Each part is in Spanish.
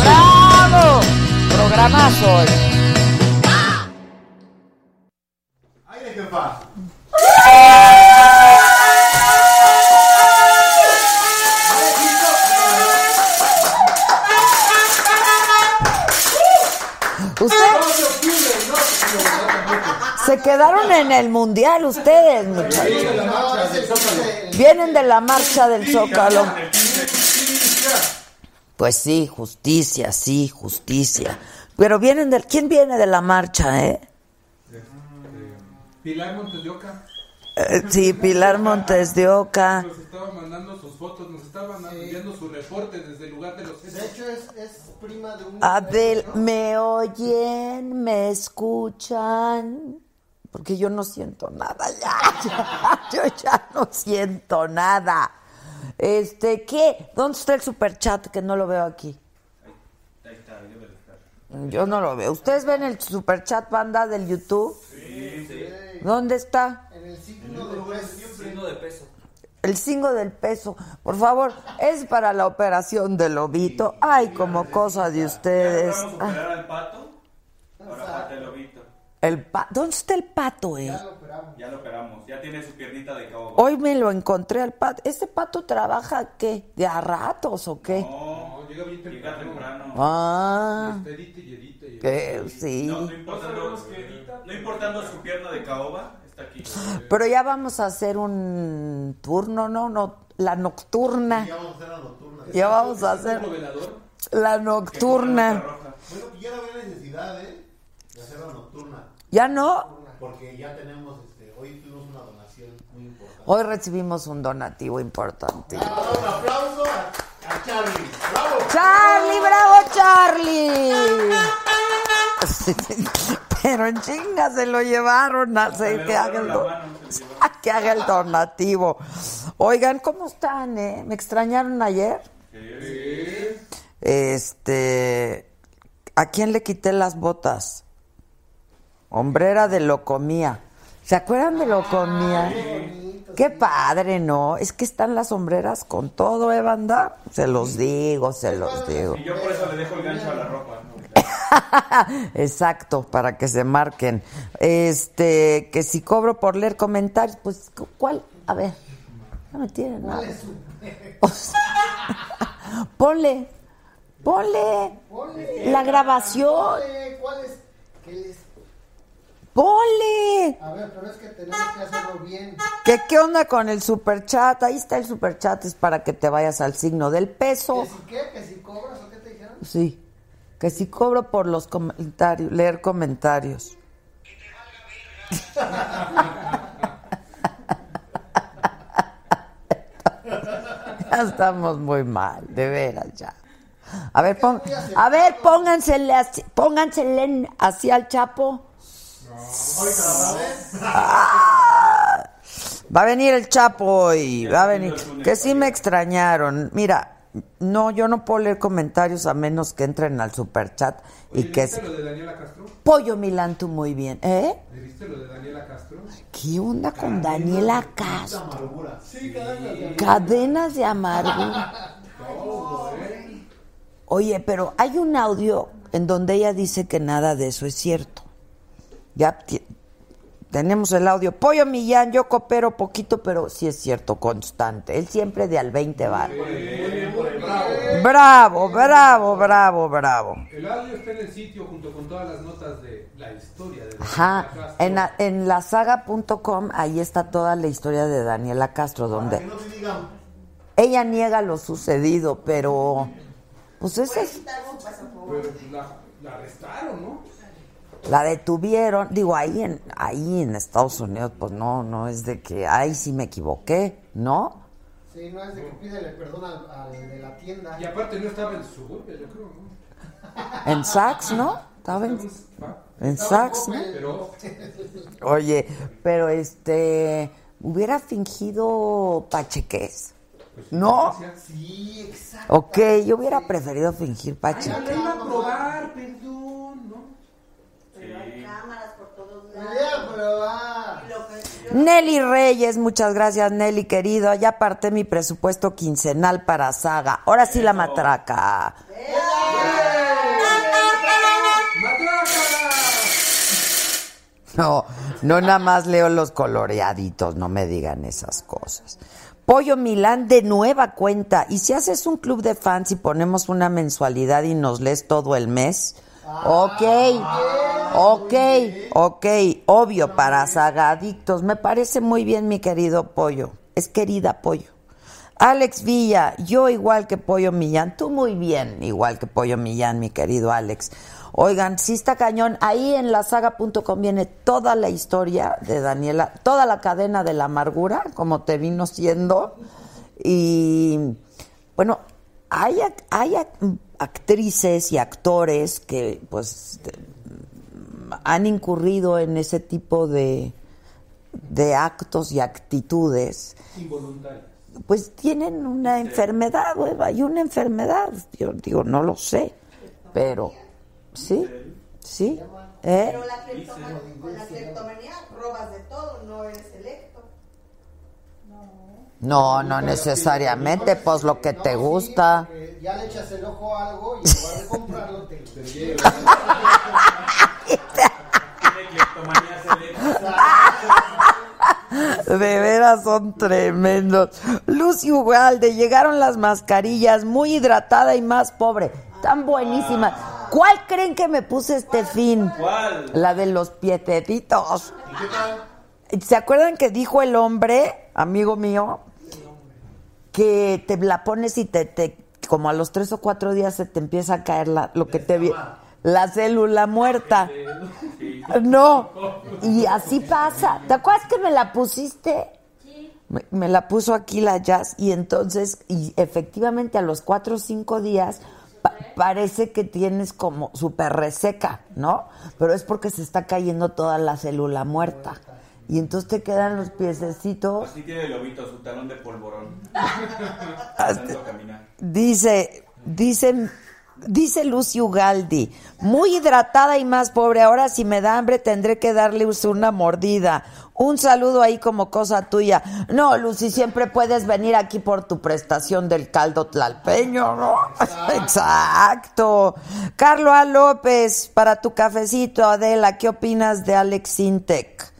¡Bravo! Programazo hoy. ¡Aire, jefa! Ustedes se quedaron en el mundial, ustedes, muchachos. Vienen de la marcha del Zócalo. Pues sí, justicia, sí, justicia. Pero vienen del. ¿Quién viene de la marcha, eh? Pilar Montes de Oca Eh, Sí, Pilar Montes de Oca. nos estaba mandando sus fotos, nos estaban enviando su reporte desde el lugar de los. De hecho, es, es prima de un. Abel, ¿me oyen? ¿Me escuchan? Porque yo no siento nada ya, ya, Yo ya no siento nada. Este, ¿qué? ¿Dónde está el superchat que no lo veo aquí? Yo no lo veo. ¿Ustedes ven el superchat banda del YouTube? ¿Dónde está? En el signo de peso. El cinco del peso. Por favor, es para la operación del lobito. Ay, como cosa de ustedes. Vamos a operar al pato. Ahora falta el lobito. El pa- ¿Dónde está el pato, eh? Ya lo operamos. Ya tiene su piernita de cabo. Hoy me lo encontré al pato. ¿Este pato trabaja qué? ¿De a ratos o qué? No, llega bien llega temprano. Ah, Edite y edite. y que edite. sí. No, no importando, no importando su pierna de caoba, está aquí. Pero ya vamos a hacer un turno, ¿no? no la nocturna. Ya vamos a hacer la nocturna. Ya vamos a hacer la nocturna. Bueno, ya no había necesidad, ¿eh? De hacer la nocturna. ¿Ya no? Porque ya tenemos, este, hoy tuvimos una donación muy importante. Hoy recibimos un donativo importante. Un aplauso a, a Charlie. ¡Bravo! ¡Charlie, bravo Charlie! Pero en chinga se lo llevaron a hacer que haga el, do- a que haga el donativo. Oigan, ¿cómo están, eh? ¿Me extrañaron ayer? Este, ¿a quién le quité las botas? Hombrera de Locomía. ¿Se acuerdan de Locomía? Qué padre, ¿no? Es que están las sombreras con todo, ¿eh, banda? Se los digo, se los digo. Y yo por eso le dejo el gancho a la ropa. ¿no? Exacto, para que se marquen. Este, que si cobro por leer comentarios, pues, cu- ¿cuál? A ver, no me tiene nada. O sea, ponle, ponle la grabación, ¿Cuál es? ¿Qué les- ponle. A ver, pero es que tenemos que hacerlo bien. ¿Qué, ¿Qué onda con el superchat? Ahí está el superchat, es para que te vayas al signo del peso. ¿Que si qué? ¿Que si cobras o qué te dijeron? Sí, que si cobro por los comentarios, leer comentarios. Ya estamos muy mal, de veras ya. A ver, pon- a ver, póngansele así, póngansele así al Chapo. Ah, va a venir el Chapo hoy, va a venir. Que sí me extrañaron. Mira, no, yo no puedo leer comentarios a menos que entren al superchat y que ¿Viste es lo de Daniela Castro? Pollo Milán tú muy bien, ¿eh? ¿Le viste lo de Daniela Castro? ¿Qué onda con Daniela Castro? Amargura. Sí, Cadenas de amargura. Oye, pero hay un audio en donde ella dice que nada de eso es cierto. Ya tenemos el audio. Pollo Millán, yo coopero poquito, pero sí es cierto, constante. Él siempre de al 20 va. Bravo, bravo, bravo, bravo. El audio está en el sitio junto con todas las notas de la historia de Ajá, Daniela Castro. en, la- en la saga.com ahí está toda la historia de Daniela Castro, donde Que no te digan. ella niega lo sucedido, pero pues esa es, pues, la, la arrestaron, ¿no? La detuvieron, digo, ahí en, ahí en Estados Unidos, pues no, no es de que, ahí sí me equivoqué, ¿no? Sí, no es de que pídele perdón al, al de la tienda. Y aparte no estaba en suburbia, yo creo, ¿no? En Saks, ¿no? Estaba en, en Saks, Oye, pero este, hubiera fingido pacheques, ¿no? Sí, exacto. Ok, yo hubiera preferido fingir pacheques. iba a probar, perdón, ¿no? Pero hay cámaras por todos lados. Nelly Reyes, muchas gracias Nelly querido. Ya aparté mi presupuesto quincenal para Saga. Ahora sí la matraca. No, no nada más leo los coloreaditos, no me digan esas cosas. Pollo Milán de nueva cuenta. ¿Y si haces un club de fans y ponemos una mensualidad y nos lees todo el mes? Ok, ok, ok, obvio, para sagadictos. Me parece muy bien, mi querido Pollo. Es querida Pollo. Alex Villa, yo igual que Pollo Millán. Tú muy bien, igual que Pollo Millán, mi querido Alex. Oigan, sí está cañón. Ahí en la saga.com viene toda la historia de Daniela, toda la cadena de la amargura, como te vino siendo. Y bueno, hay, hay actrices y actores que pues han incurrido en ese tipo de, de actos y actitudes. Pues tienen una enfermedad, hay una enfermedad. Yo digo, no lo sé, pero ¿Sí? ¿Sí? ¿Eh? Pero la cleptomanía, con la cleptomanía robas de todo, no eres selecto. No, no necesariamente, pues lo que te gusta. Ya le echas el ojo a algo y en lugar de comprarlo te. De veras son tremendos. Lucy Ugalde, llegaron las mascarillas, muy hidratada y más pobre. Tan buenísimas. ¿Cuál creen que me puse este fin? ¿Cuál? La de los. ¿Y tal? ¿Se acuerdan que dijo el hombre, amigo mío, que te la pones y te, te como a los tres o cuatro días se te empieza a caer la, lo que te la célula muerta? No, y así pasa. ¿Te acuerdas que me la pusiste? Me, me la puso aquí la jazz y entonces, y efectivamente a los cuatro o cinco días pa- parece que tienes como súper reseca, ¿no? Pero es porque se está cayendo toda la célula muerta. Y entonces te quedan los piececitos. Así tiene el lobito, su talón de polvorón. Caminar. Dice, dice, dice Lucy Ugaldi, muy hidratada y más pobre. Ahora si me da hambre tendré que darle una mordida. Un saludo ahí como cosa tuya. No, Lucy, siempre puedes venir aquí por tu prestación del caldo tlalpeño, ¿no? Exacto. Carlo A. López, para tu cafecito, Adela, ¿qué opinas de Alex Sintec?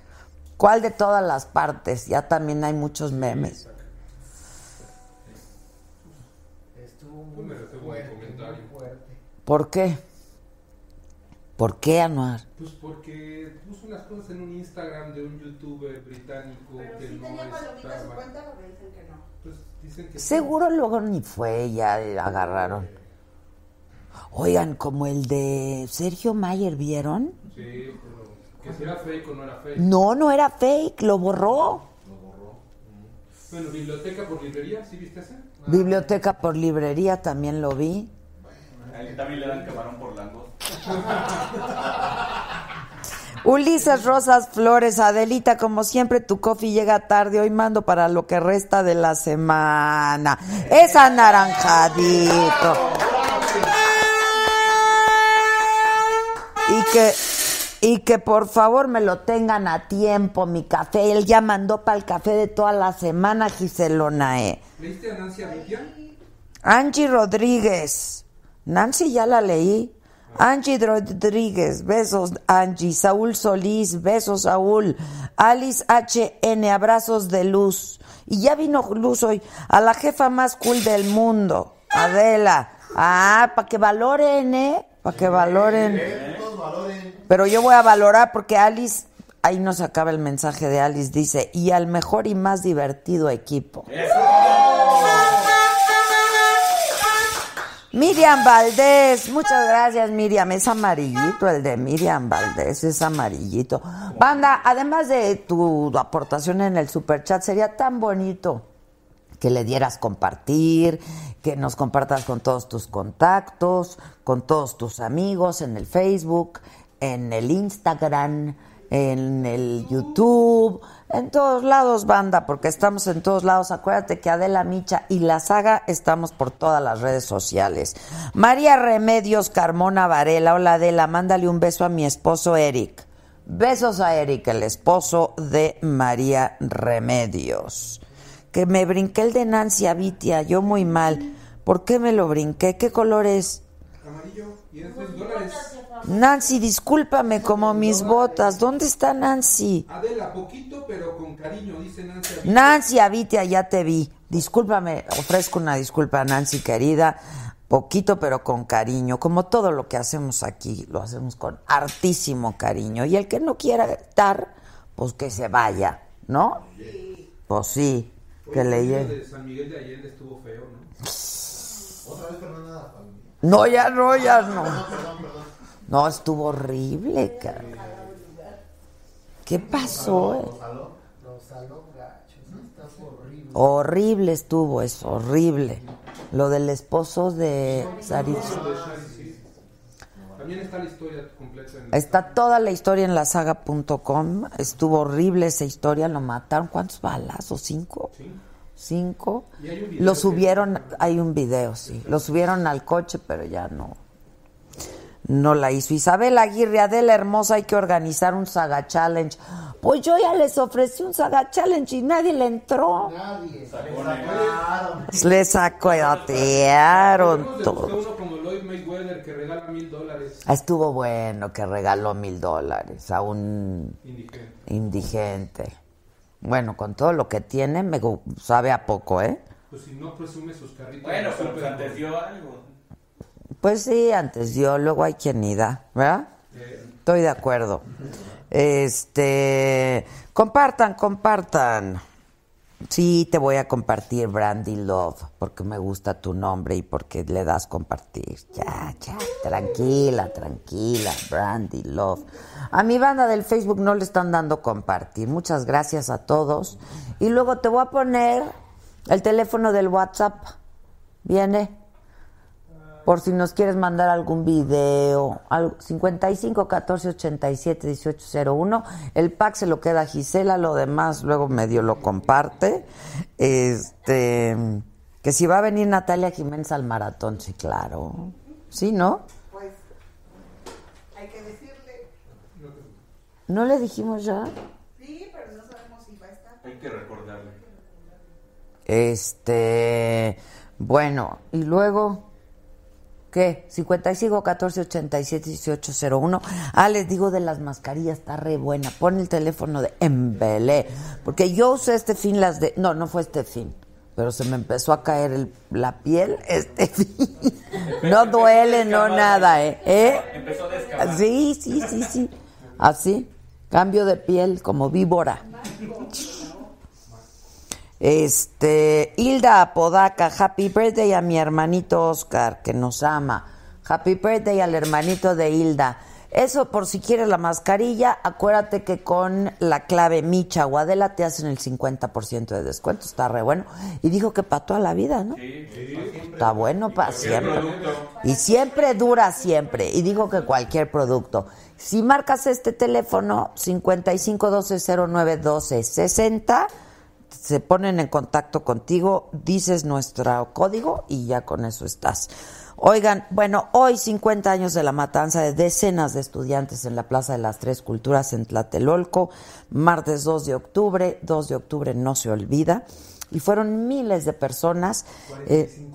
¿Cuál de todas las partes? Ya también hay muchos memes. Estuvo muy fuerte. ¿Por qué? ¿Por qué, Anuar? Pues porque puso unas cosas en un Instagram de un youtuber británico Pero que sí no tenía palomitas en su cuenta porque dicen que no. Pues dicen que sí. Seguro luego ni fue, ya agarraron. Oigan, como el de Sergio Mayer, ¿vieron? Sí, que si era fake o no era fake. No, no era fake, lo borró. Lo borró. Bueno, biblioteca por librería, ¿sí viste ese? Biblioteca por librería también lo vi. A él también le dan camarón por langos. Ulises Rosas Flores, Adelita, como siempre tu coffee llega tarde, hoy mando para lo que resta de la semana. Es anaranjadito. Y que, y que por favor me lo tengan a tiempo, mi café. Él ya mandó para el café de toda la semana, Giselonae. ¿Leíste a Nancy Arrutia? Angie Rodríguez. Nancy ya la leí. Angie Rodríguez, besos Angie. Saúl Solís, besos Saúl. Alice HN, abrazos de luz. Y ya vino Luz hoy. A la jefa más cool del mundo, Adela. Ah, para que valoren, ¿eh? Para que valoren. Pero yo voy a valorar porque Alice, ahí nos acaba el mensaje de Alice, dice, y al mejor y más divertido equipo. Miriam Valdés, muchas gracias Miriam, es amarillito el de Miriam Valdés, es amarillito. Banda, además de tu aportación en el superchat, sería tan bonito que le dieras compartir, que nos compartas con todos tus contactos, con todos tus amigos en el Facebook, en el Instagram, en el YouTube, en todos lados, banda, porque estamos en todos lados. Acuérdate que Adela Micha y la saga estamos por todas las redes sociales. María Remedios Carmona Varela, hola Adela, mándale un beso a mi esposo Eric. Besos a Eric, el esposo de María Remedios. Que me brinqué el de Nancy Avitia, yo muy mal. ¿Por qué me lo brinqué? ¿Qué color es? Amarillo y es 3 dólares. Nancy, discúlpame como mis botas. ¿Dónde está Nancy? Adela, poquito pero con cariño, dice Nancy. Nancy Avitia, ya te vi. Discúlpame, ofrezco una disculpa a Nancy querida. Poquito pero con cariño. Como todo lo que hacemos aquí, lo hacemos con hartísimo cariño. Y el que no quiera estar, pues que se vaya, ¿no? Pues sí, que le El llegue. de San Miguel de Allende estuvo feo, ¿no? Otra vez Fernanda. No, ya no, ya no. Perdón, perdón, perdón. No, estuvo horrible, cara. ¿Qué pasó? eh? Horrible. Horrible estuvo eso, horrible. Lo del esposo de Saritz. También está la historia completa en Está toda la historia en la saga.com. Estuvo horrible esa historia, lo mataron. ¿Cuántos balazos? ¿Cinco? ¿Cinco? Lo que- subieron, hay un video, sí. Lo subieron al coche, pero ya no. No la hizo. Isabel Aguirre, Adela Hermosa, hay que organizar un Saga Challenge. Pues yo ya les ofrecí un Saga Challenge y nadie le entró. Nadie. Le sacotearon todo. buscar uno como Lloyd Mayweather que regala mil dólares Estuvo bueno que regaló mil dólares a un indigente. indigente. Bueno, con todo lo que tiene, me sabe a poco, ¿eh? Pues si no presume sus carritos. Bueno, pero pues dio algo. Pues sí, antes dio, luego hay quien ni da, ¿verdad? Estoy de acuerdo. Este, compartan, compartan. Sí, te voy a compartir Brandy Love, porque me gusta tu nombre y porque le das compartir. Ya, ya, tranquila, tranquila, Brandy Love. A mi banda del Facebook no le están dando compartir. Muchas gracias a todos. Y luego te voy a poner el teléfono del WhatsApp. ¿Viene? Por si nos quieres mandar algún video, algo, 55 14 87 18 01. El pack se lo queda a Gisela, lo demás luego medio lo comparte. Este, que si va a venir Natalia Jiménez al maratón, sí, claro. Sí, ¿no? Pues hay que decirle. ¿No le dijimos ya? Sí, pero no sabemos si va a estar. Hay que recordarle. Este, bueno, y luego, ¿qué? 55 14 87 18 01. Ah, les digo de las mascarillas, está re buena. Pon el teléfono de Embelé. Porque yo usé este fin las de. No, no fue este fin. Pero se me empezó a caer el- la piel este fin. No duele, no nada, ¿eh? ¿Eh? Empezó a. Sí, sí, sí, sí. Así. Cambio de piel como víbora. Este, Hilda Apodaca, happy birthday a mi hermanito Oscar, que nos ama. Happy birthday al hermanito de Hilda. Eso por si quieres la mascarilla, acuérdate que con la clave Micha o Adela te hacen el 50% de descuento, está re bueno. Y dijo que para toda la vida, ¿no? Está bueno para siempre. Y siempre dura siempre. Y digo que cualquier producto. Si marcas este teléfono, 5512091260, se ponen en contacto contigo, dices nuestro código y ya con eso estás. Oigan, bueno, hoy 50 años de la matanza de decenas de estudiantes en la Plaza de las Tres Culturas en Tlatelolco, martes 2 de octubre, 2 de octubre no se olvida, y fueron miles de personas. eh,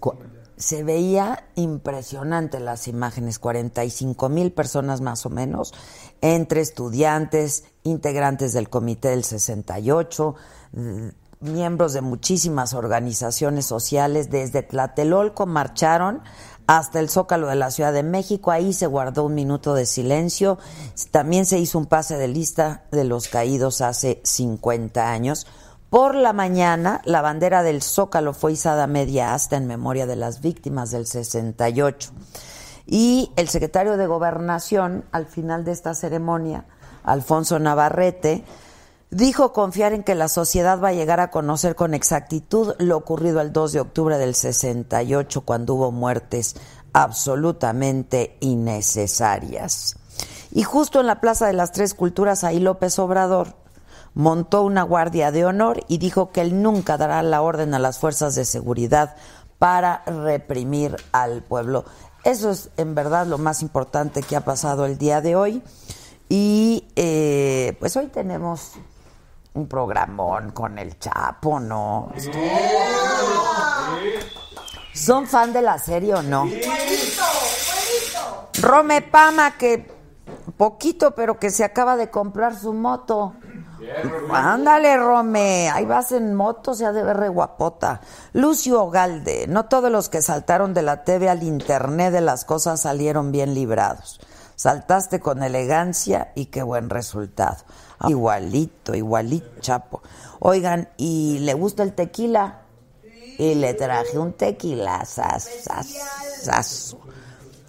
cu- se veía impresionante las imágenes, 45 mil personas más o menos, entre estudiantes, integrantes del Comité del 68, mm, miembros de muchísimas organizaciones sociales, desde Tlatelolco marcharon hasta el Zócalo de la Ciudad de México, ahí se guardó un minuto de silencio, también se hizo un pase de lista de los caídos hace 50 años. Por la mañana, la bandera del Zócalo fue izada media asta en memoria de las víctimas del 68. Y el secretario de Gobernación, al final de esta ceremonia, Alfonso Navarrete, dijo confiar en que la sociedad va a llegar a conocer con exactitud lo ocurrido el 2 de octubre del 68, cuando hubo muertes absolutamente innecesarias. Y justo en la Plaza de las Tres Culturas, ahí López Obrador montó una guardia de honor y dijo que él nunca dará la orden a las fuerzas de seguridad para reprimir al pueblo. Eso es en verdad lo más importante que ha pasado el día de hoy. Y eh, pues hoy tenemos un programón con el Chapo, ¿no? ¿Son fan de la serie o no? Rome Pama, que poquito, pero que se acaba de comprar su moto. Ándale, Rome, ahí vas en moto, se ha de ver re guapota. Lucio Ogalde, no todos los que saltaron de la TV al internet de las cosas salieron bien librados. Saltaste con elegancia y qué buen resultado. Igualito, igualito, chapo. Oigan, ¿y le gusta el tequila? Y le traje un tequila, sas, sas, sas.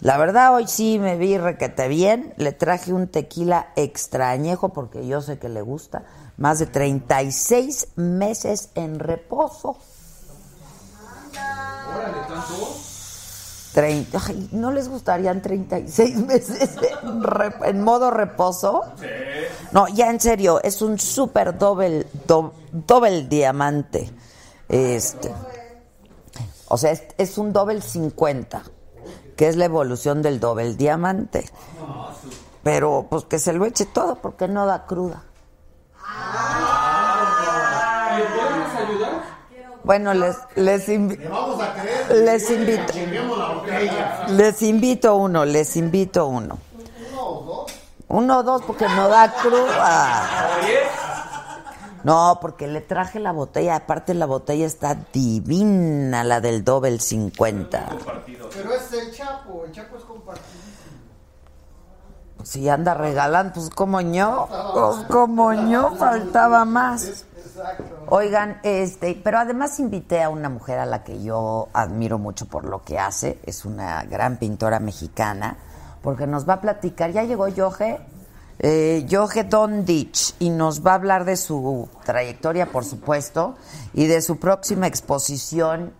La verdad, hoy sí me vi requete bien. Le traje un tequila extrañejo porque yo sé que le gusta. Más de 36 meses en reposo. Órale, tanto. 30, ay, ¿No les gustarían 36 meses en, re- en modo reposo? No, ya en serio, es un súper doble, do- doble diamante. Este, o sea, es, es un doble 50, que es la evolución del doble diamante. Pero pues que se lo eche todo porque no da cruda. Bueno, les, les, invi- Le vamos a creer. les invito. Les invito uno, les invito uno. Uno o dos porque no da cruda. No, porque le traje la botella, aparte la botella está divina, la del Doble 50. Pero es el Chapo, el Chapo es compartido. Si anda regalando, pues como yo, pues como yo, faltaba más. Oigan, este, pero además invité a una mujer a la que yo admiro mucho por lo que hace, es una gran pintora mexicana, porque nos va a platicar, ya llegó Yoge, eh, Dondich, y nos va a hablar de su trayectoria, por supuesto, y de su próxima exposición,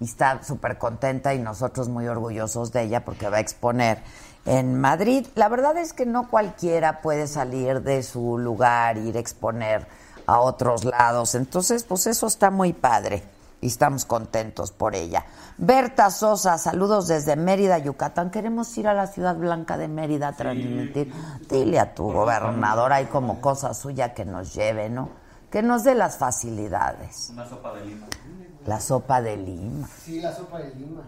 y está súper contenta y nosotros muy orgullosos de ella porque va a exponer en Madrid. La verdad es que no cualquiera puede salir de su lugar, ir a exponer a otros lados. Entonces, pues eso está muy padre y estamos contentos por ella. Berta Sosa, saludos desde Mérida, Yucatán. Queremos ir a la Ciudad Blanca de Mérida a transmitir. Dile a tu gobernador, hay como cosa suya que nos lleve, ¿no? Que nos dé las facilidades. Una sopa de lima. La sopa de Lima. Sí, la sopa de lima.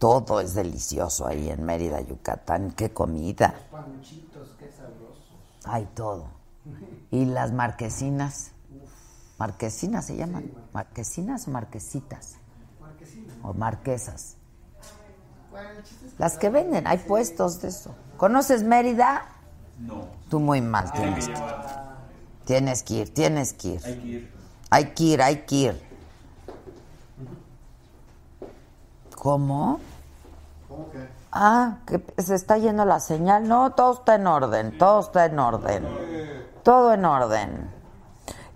Todo es delicioso ahí en Mérida, Yucatán. Qué comida. Panchitos, qué sabrosos. Hay todo. Y las marquesinas. Marquesinas se llaman. ¿Marquesinas o marquesitas? O marquesas. Bueno, Las que venden, hay puestos de eso. ¿Conoces Mérida? No. Tú muy mal Tiene tienes que que ir. llevar. Tienes que ir, tienes que ir. Hay que ir. Hay que ir, hay que ir. ¿Cómo? ¿Cómo que? Ah, que se está yendo la señal. No, todo está en orden, todo está en orden. Todo en orden.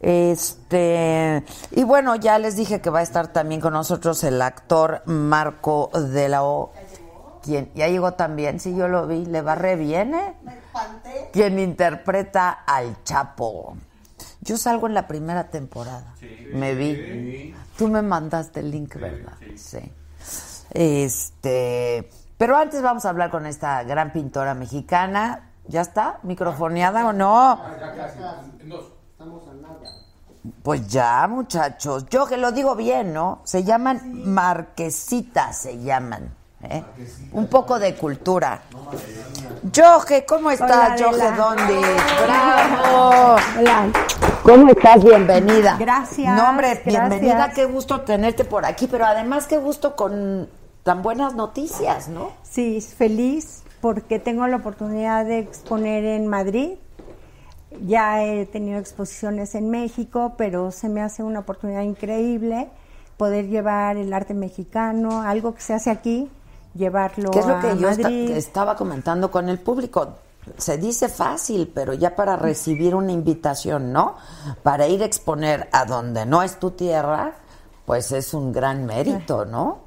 Este, y bueno, ya les dije que va a estar también con nosotros el actor Marco de la O. Quien ya llegó también, sí, yo lo vi, le va re bien, ¿eh? Me espanté. Quien interpreta al Chapo. Yo salgo en la primera temporada. Me vi. Tú me mandaste el link, ¿verdad? Sí. Este, pero antes vamos a hablar con esta gran pintora mexicana. ¿Ya está? ¿Microfoneada o no? Pues ya, muchachos. Yo que lo digo bien, ¿no? Se llaman marquesitas, se llaman. ¿eh? Un poco de cultura. Yoge, ¿cómo estás, Adela. Dondi? ¡Bravo! Hola. ¿Cómo estás? Bienvenida. Gracias, No, hombre, gracias. bienvenida. Qué gusto tenerte por aquí, pero además qué gusto con tan buenas noticias, ¿no? Sí, feliz porque tengo la oportunidad de exponer en Madrid. Ya he tenido exposiciones en México, pero se me hace una oportunidad increíble poder llevar el arte mexicano, algo que se hace aquí, llevarlo ¿Qué es lo a que yo esta- estaba comentando con el público? Se dice fácil, pero ya para recibir una invitación, ¿no? Para ir a exponer a donde no es tu tierra, pues es un gran mérito, ¿no?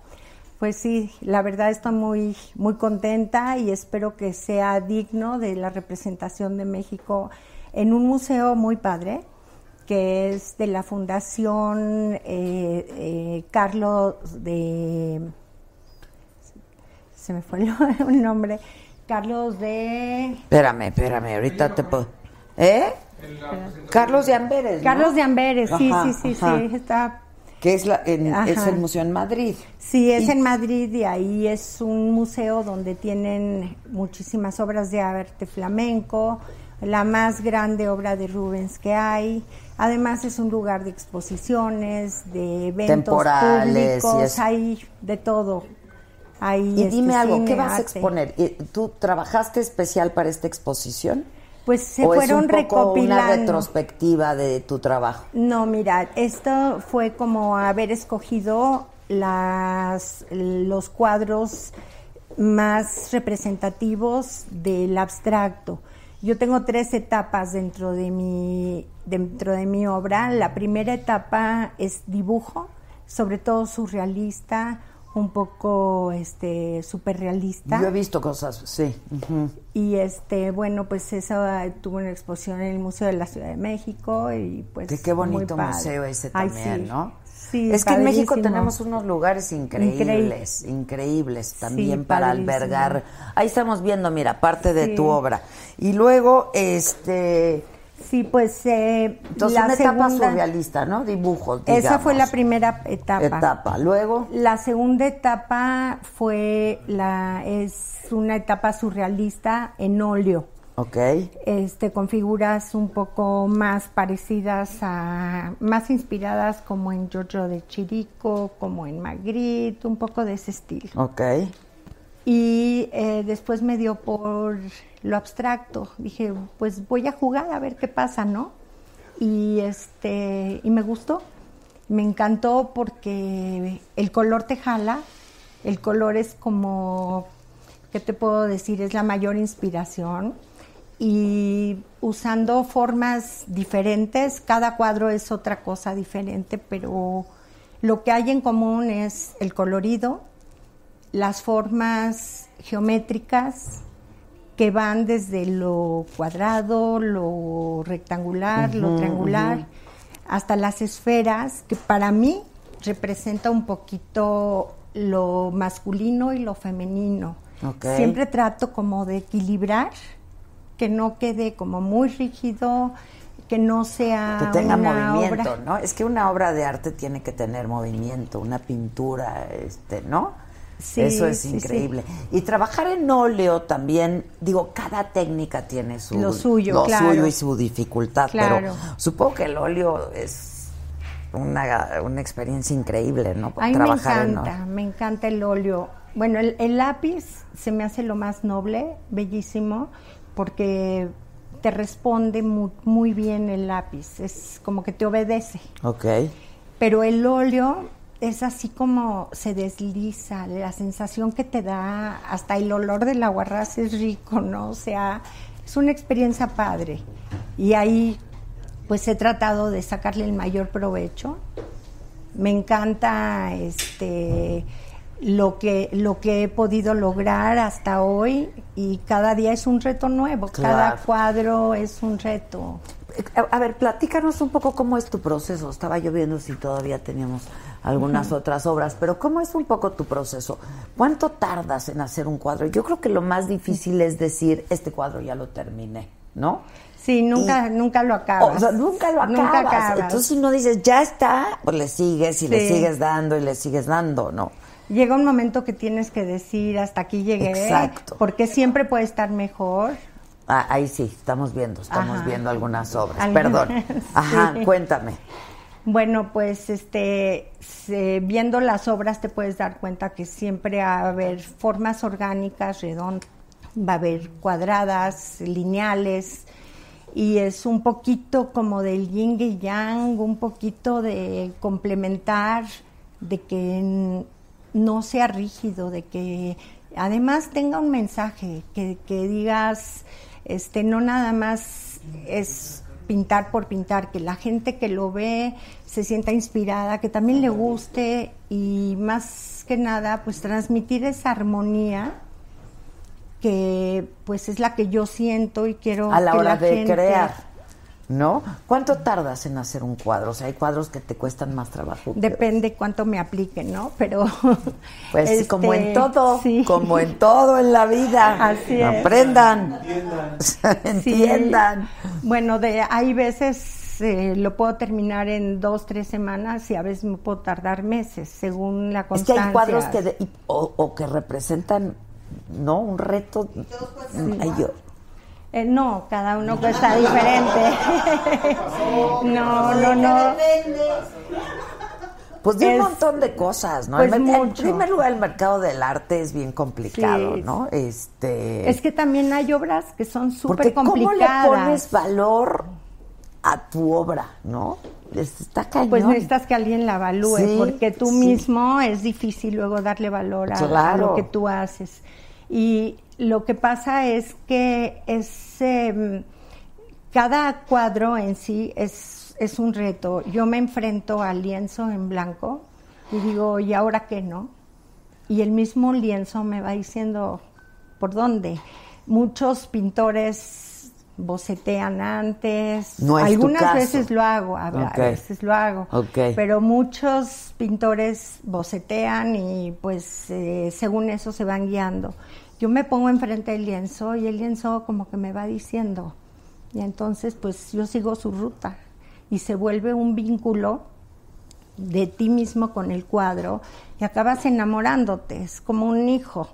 Pues sí, la verdad estoy muy, muy contenta y espero que sea digno de la representación de México en un museo muy padre, que es de la Fundación eh, eh, Carlos de... Se me fue el, el nombre, Carlos de... Espérame, espérame, ahorita te puedo. ¿Eh? Carlos de Amberes. ¿no? Carlos de Amberes, sí, Ajá, sí, sí, ajá. sí, está... Que es, la, en- es el museo en Madrid. Sí, es Y- en Madrid y ahí es un museo donde tienen muchísimas obras de arte flamenco, la más grande obra de Rubens que hay. Además es un lugar de exposiciones, de eventos Temporales públicos, hay de todo. Hay, Y este, dime algo, ¿qué vas a exponer? ¿Y ¿Tú trabajaste especial para esta exposición? Pues se ¿O fueron es un poco recopilando. una retrospectiva de tu trabajo? No, mira, esto fue como haber escogido las, los cuadros más representativos del abstracto. Yo tengo tres etapas dentro de mi, dentro de mi obra. La primera etapa es dibujo, sobre todo surrealista, un poco este superrealista. Yo he visto cosas, sí. Y este, bueno, pues eh, tuvo una exposición en el Museo de la Ciudad de México y pues Que qué bonito museo ese Ay, también, sí. ¿no? Sí, es que en México tenemos unos lugares increíbles, increíbles también para padrísimo. albergar. Ahí estamos viendo, mira, parte de tu obra. Y luego, este, Sí, pues eh, entonces la una etapa surrealista, ¿no? Dibujos, Esa fue la primera etapa. etapa. Luego, La segunda etapa fue la es una etapa surrealista en óleo. ok, Este con figuras un poco más parecidas a más inspiradas como en Giorgio de Chirico, como en Magritte, un poco de ese estilo. ok. Y eh, después me dio por lo abstracto. Dije, pues voy a jugar a ver qué pasa, ¿no? Y este y me gustó. Me encantó porque el color te jala. El color es como, ¿qué te puedo decir? Es la mayor inspiración. Y usando formas diferentes, cada cuadro es otra cosa diferente, pero lo que hay en común es el colorido, las formas geométricas que van desde lo cuadrado, lo rectangular, lo triangular, hasta las esferas, que para mí representa un poquito lo masculino y lo femenino. Siempre trato como de equilibrar, que no quede como muy rígido, que no sea Que tenga una movimiento, obra- ¿no? Es que una obra de arte tiene que tener movimiento, una pintura, este, ¿no? Sí, Eso es sí, sí. increíble. Y trabajar en óleo también, digo, cada técnica tiene su Lo suyo, lo claro. suyo y su dificultad, Claro. pero supongo que el óleo es una, una experiencia increíble, ¿no? A mí me trabajar en encanta, óleo. me encanta el óleo. Bueno, el, el lápiz se me hace lo más noble, bellísimo, porque te responde mu- muy, bien el lápiz, es como que te obedece. Ok. Pero el óleo es así como se desliza, la sensación que te da, hasta el olor del aguarrás es rico, ¿no? O sea, es una experiencia padre. Y ahí, pues he tratado de sacarle el mayor provecho. Me encanta este lo que lo que he podido lograr hasta hoy y cada día es un reto nuevo, cada cuadro es un reto. A, a ver, platícanos un poco cómo es tu proceso. Estaba yo viendo si todavía teníamos algunas otras obras, pero ¿cómo es un poco tu proceso? ¿Cuánto tardas en hacer un cuadro? Yo creo que lo más difícil es decir, este cuadro ya lo terminé, ¿no? Sí, nunca Y- nunca lo acabas. O sea, nunca lo acabas. Nunca acabas. Entonces, si no dices, ya está, pues le sigues y le sigues dando y le sigues dando, ¿no? Llega un momento que tienes que decir hasta aquí llegué, Exacto. porque siempre puede estar mejor. Ah, ahí sí, estamos viendo, estamos Ajá. viendo algunas obras. Algunas, Perdón. Ajá, sí. cuéntame. Bueno, pues este, viendo las obras te puedes dar cuenta que siempre va a haber formas orgánicas, redondas, va a haber cuadradas, lineales, y es un poquito como del yin y yang, un poquito de complementar, de que no sea rígido, de que además tenga un mensaje, que, que digas, este, no nada más es pintar por pintar, que la gente que lo ve se sienta inspirada, que también le guste y más que nada pues transmitir esa armonía que pues es la que yo siento y quiero A la que hora de gente- crear. ¿No? ¿Cuánto tardas en hacer un cuadro? O sea, hay cuadros que te cuestan más trabajo. Depende cuánto me apliquen, ¿no? Pero. Pues este, como en todo, sí. como en todo en la vida. Así es. Aprendan. Sí. Entiendan. Bueno, de, hay veces eh, lo puedo terminar en dos, tres semanas y a veces me puedo tardar meses, según la Es que constancia. hay cuadros que de- y- o, o que representan, ¿no? Un reto. Ay, yo- Eh, no, cada uno cuesta diferente. no, no, no. Pues de un Es- montón de cosas, ¿no? pues El mer- en primer lugar, el mercado del arte es bien complicado, Sí. ¿no? Este. Es que también hay obras que son súper ¿cómo le complicadas. pones valor a tu obra, no? Es- Está cañón. Pues necesitas que alguien la evalúe, Sí, porque tú sí. mismo es difícil luego darle valor a, a lo que tú haces. Y lo que pasa es que es em, cada cuadro en sí es, es un reto. Yo me enfrento al lienzo en blanco y digo, ¿y ahora qué no? Y el mismo lienzo me va diciendo por dónde. Muchos pintores bocetean antes. No Algunas veces lo hago, a, veces lo hago. Pero muchos pintores bocetean y pues eh, según eso se van guiando. Yo me pongo enfrente del lienzo y el lienzo como que me va diciendo. Y entonces pues yo sigo su ruta y se vuelve un vínculo de ti mismo con el cuadro y acabas enamorándote, es como un hijo,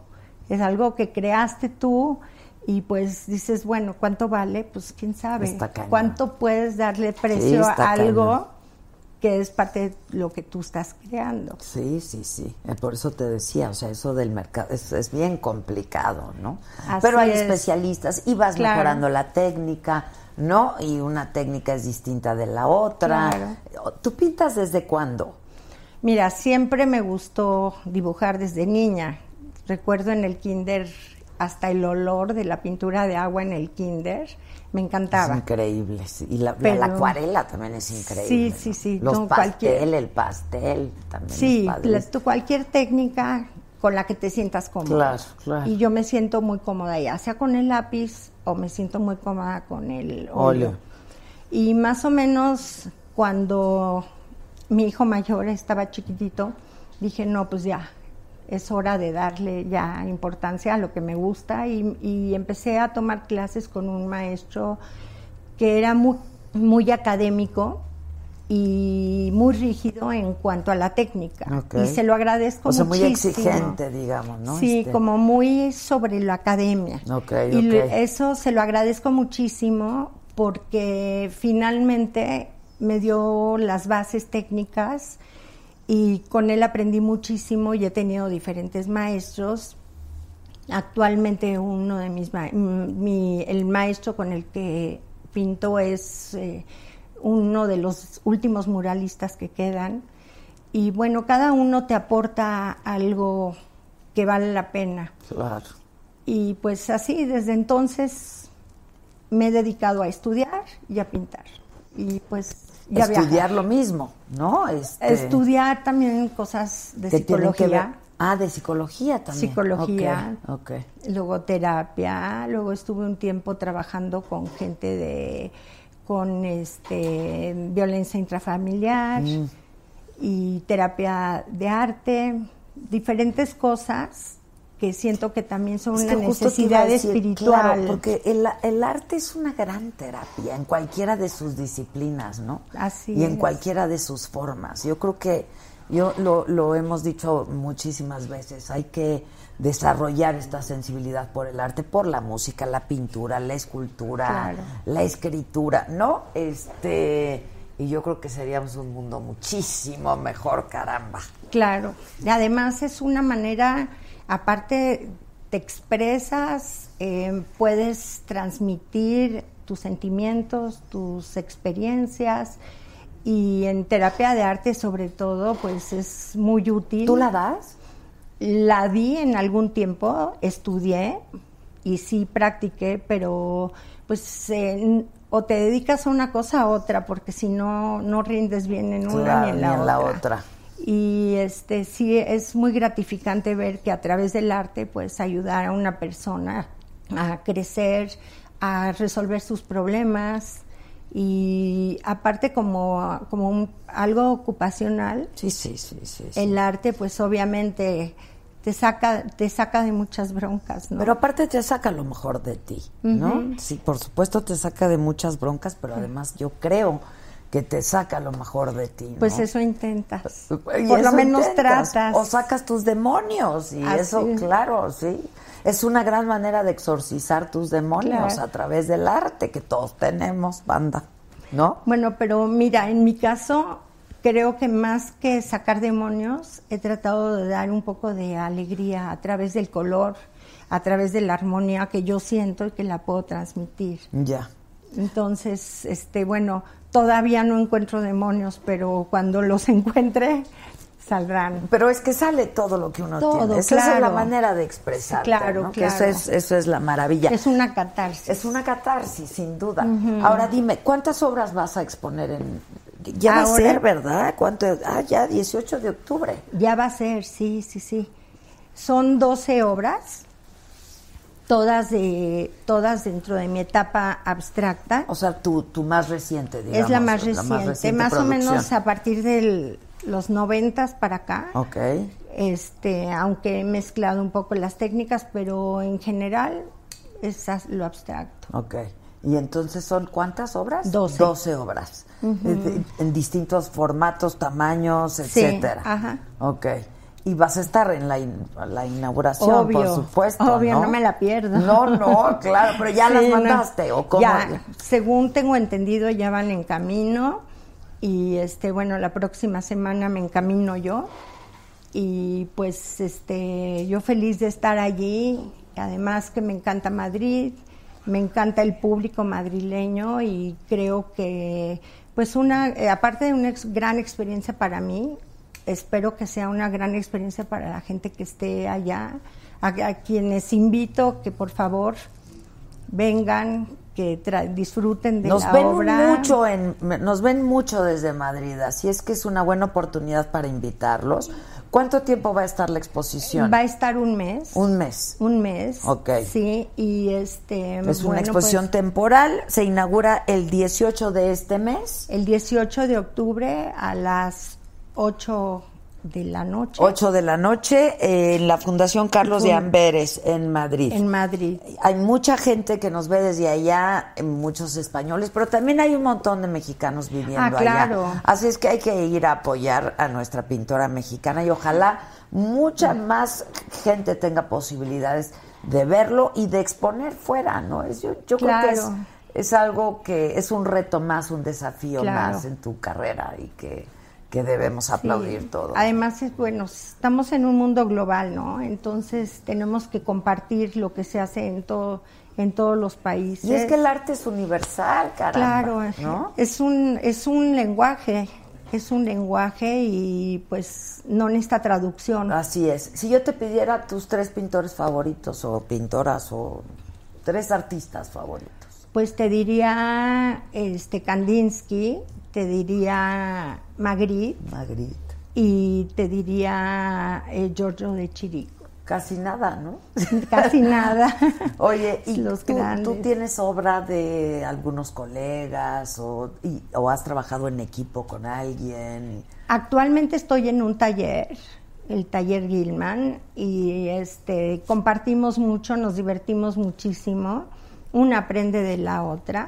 es algo que creaste tú y pues dices, bueno, ¿cuánto vale? Pues quién sabe. ¿cuánto puedes darle precio a algo. Que es parte de lo que tú estás creando? Sí, sí, sí. Eh, Por eso te decía, o sea, eso del mercado es, es bien complicado, ¿no? Así Pero hay es. especialistas y vas Claro. mejorando la técnica, ¿no? Y una técnica es distinta de la otra. Claro. ¿Tú pintas desde cuándo? Mira, siempre me gustó dibujar desde niña. Recuerdo en el kinder hasta el olor de la pintura de agua en el kinder, me encantaba. Es increíble. sí. Y la, Pero- la acuarela también es increíble. Sí, sí, sí, Los no, pastel, cualquier- el pastel también. Sí, la- cualquier técnica con la que te sientas cómoda. Claro, claro. Y yo me siento muy cómoda ya sea con el lápiz o me siento muy cómoda con el óleo. Óleo. Y más o menos cuando mi hijo mayor estaba chiquitito, dije, no, pues ya, es hora de darle ya importancia a lo que me gusta y, y empecé a tomar clases con un maestro que era muy, muy académico y muy rígido en cuanto a la técnica. Y se lo agradezco O sea, muy exigente, digamos, ¿no? Sí, Este- como muy sobre la academia. Y eso se lo agradezco muchísimo porque finalmente me dio las bases técnicas y con él aprendí muchísimo y he tenido diferentes maestros. Actualmente uno de mis ma- mi- el maestro con el que pinto es eh, uno de los últimos muralistas que quedan y bueno cada uno te aporta algo que vale la pena Claro. y pues así desde entonces me he dedicado a estudiar y a pintar y pues Estudiar viajar. lo mismo, ¿no? Este, estudiar también cosas de psicología Ah, de psicología también. Psicología. Ok, ok. luego terapia, luego estuve un tiempo trabajando con gente de con este violencia intrafamiliar Mm. y terapia de arte, diferentes cosas que siento que también son Es una que necesidad decir, espiritual. claro, porque el, el arte es una gran terapia en cualquiera de sus disciplinas, ¿no? Así Y en es. cualquiera de sus formas. Yo creo que, yo lo, lo hemos dicho muchísimas veces, hay que desarrollar esta sensibilidad por el arte, por la música, la pintura, la escultura, Claro. la escritura, ¿no? Este, y yo creo que seríamos un mundo muchísimo mejor, caramba. Claro, y además es una manera, aparte te expresas, eh, puedes transmitir tus sentimientos, tus experiencias y en terapia de arte sobre todo pues es muy útil. ¿Tú la das? La di en algún tiempo, estudié y sí practiqué, pero pues eh, o te dedicas a una cosa a otra, porque si no, no rindes bien en una Claro, ni en la, ni en la otra. Y este sí es muy gratificante ver que a través del arte puedes ayudar a una persona a crecer, a resolver sus problemas y aparte como, como un- algo ocupacional, Sí, sí, sí, sí. sí. el arte pues obviamente te saca, te saca de muchas broncas, ¿no? Pero aparte te saca lo mejor de ti, ¿no? Sí, por supuesto te saca de muchas broncas, pero además yo creo que te saca lo mejor de ti, ¿no? pues eso intentas. Y Por lo menos intentas. tratas. O sacas tus demonios y Así eso, es. claro, sí. Es una gran manera de exorcizar tus demonios Claro. a través del arte que todos tenemos, banda, ¿no? Bueno, pero mira, en mi caso, creo que más que sacar demonios, he tratado de dar un poco de alegría a través del color, a través de la armonía que yo siento y que la puedo transmitir. Ya. Entonces, este, bueno, todavía no encuentro demonios, pero cuando los encuentre, saldrán. Pero es que sale todo lo que uno Todo, tiene. Esa es la claro. manera de expresar. Sí, claro, Que eso claro. es, eso es la maravilla. Es una catarsis. Es una catarsis, sin duda. Ahora dime, ¿cuántas obras vas a exponer en...? Ya va a ser, ¿verdad? ¿Cuánto? Ah, ya, 18 de octubre. Ya va a ser, sí, sí, sí. Son 12 obras, todas de todas dentro de mi etapa abstracta. O sea, tu, tu más reciente, digamos. es la más reciente, más, o menos a partir de los noventas para acá. Ok. Este, aunque he mezclado un poco las técnicas, pero en general es lo abstracto. Ok. ¿Y entonces son cuántas obras? Doce. 12 obras. en, en distintos formatos, tamaños, Sí, etcétera. ajá. Ok. Y vas a estar en la, in- la inauguración, Obvio, por supuesto. obvio, no me la pierdo. No, no, claro, pero ya las no. mandaste, ¿o cómo? Ya, según tengo entendido, ya van en camino y este, bueno, la próxima semana me encamino yo y pues este, yo feliz de estar allí, además que me encanta Madrid, me encanta el público madrileño y creo que pues una, eh, aparte de una gran experiencia para mí, espero que sea una gran experiencia para la gente que esté allá, a, a quienes invito que por favor vengan, que tra- disfruten de Nos la ven obra. mucho en, nos ven mucho desde Madrid, así es que es una buena oportunidad para invitarlos. ¿Cuánto tiempo va a estar la exposición? Va a estar un mes. Un mes. Un mes. Ok. Sí, y este. Es una bueno, exposición pues, temporal, se inaugura el 18 de este mes, el 18 de octubre a las 8 de la noche 8 de la noche, eh, en la Fundación Carlos de Amberes, en Madrid. en Madrid. Hay mucha gente que nos ve desde allá, muchos españoles, pero también hay un montón de mexicanos viviendo Ah, claro. allá. Así es que hay que ir a apoyar a nuestra pintora mexicana y ojalá mucha más gente tenga posibilidades de verlo y de exponer fuera, ¿no? Es, yo yo creo que es, es algo que es un reto más, un desafío Claro. más en tu carrera y que, que debemos aplaudir Sí. todos. Además, es bueno, estamos en un mundo global, ¿no? Entonces tenemos que compartir lo que se hace en todo en todos los países. y es que el arte es universal, caramba. Claro, ¿no? es un es un lenguaje, es un lenguaje y pues no necesita traducción. Así es. Si yo te pidiera tus tres pintores favoritos o pintoras o tres artistas favoritos. Pues te diría este Kandinsky, te diría Magritte Magritte. y te diría eh, Giorgio de Chirico. Casi nada, ¿no? Casi nada. Oye, ¿y Los tú, tú tienes obra de algunos colegas o, y- o has trabajado en equipo con alguien? Actualmente estoy en un taller, el taller Gilman, y este compartimos mucho, nos divertimos muchísimo, una aprende de la otra.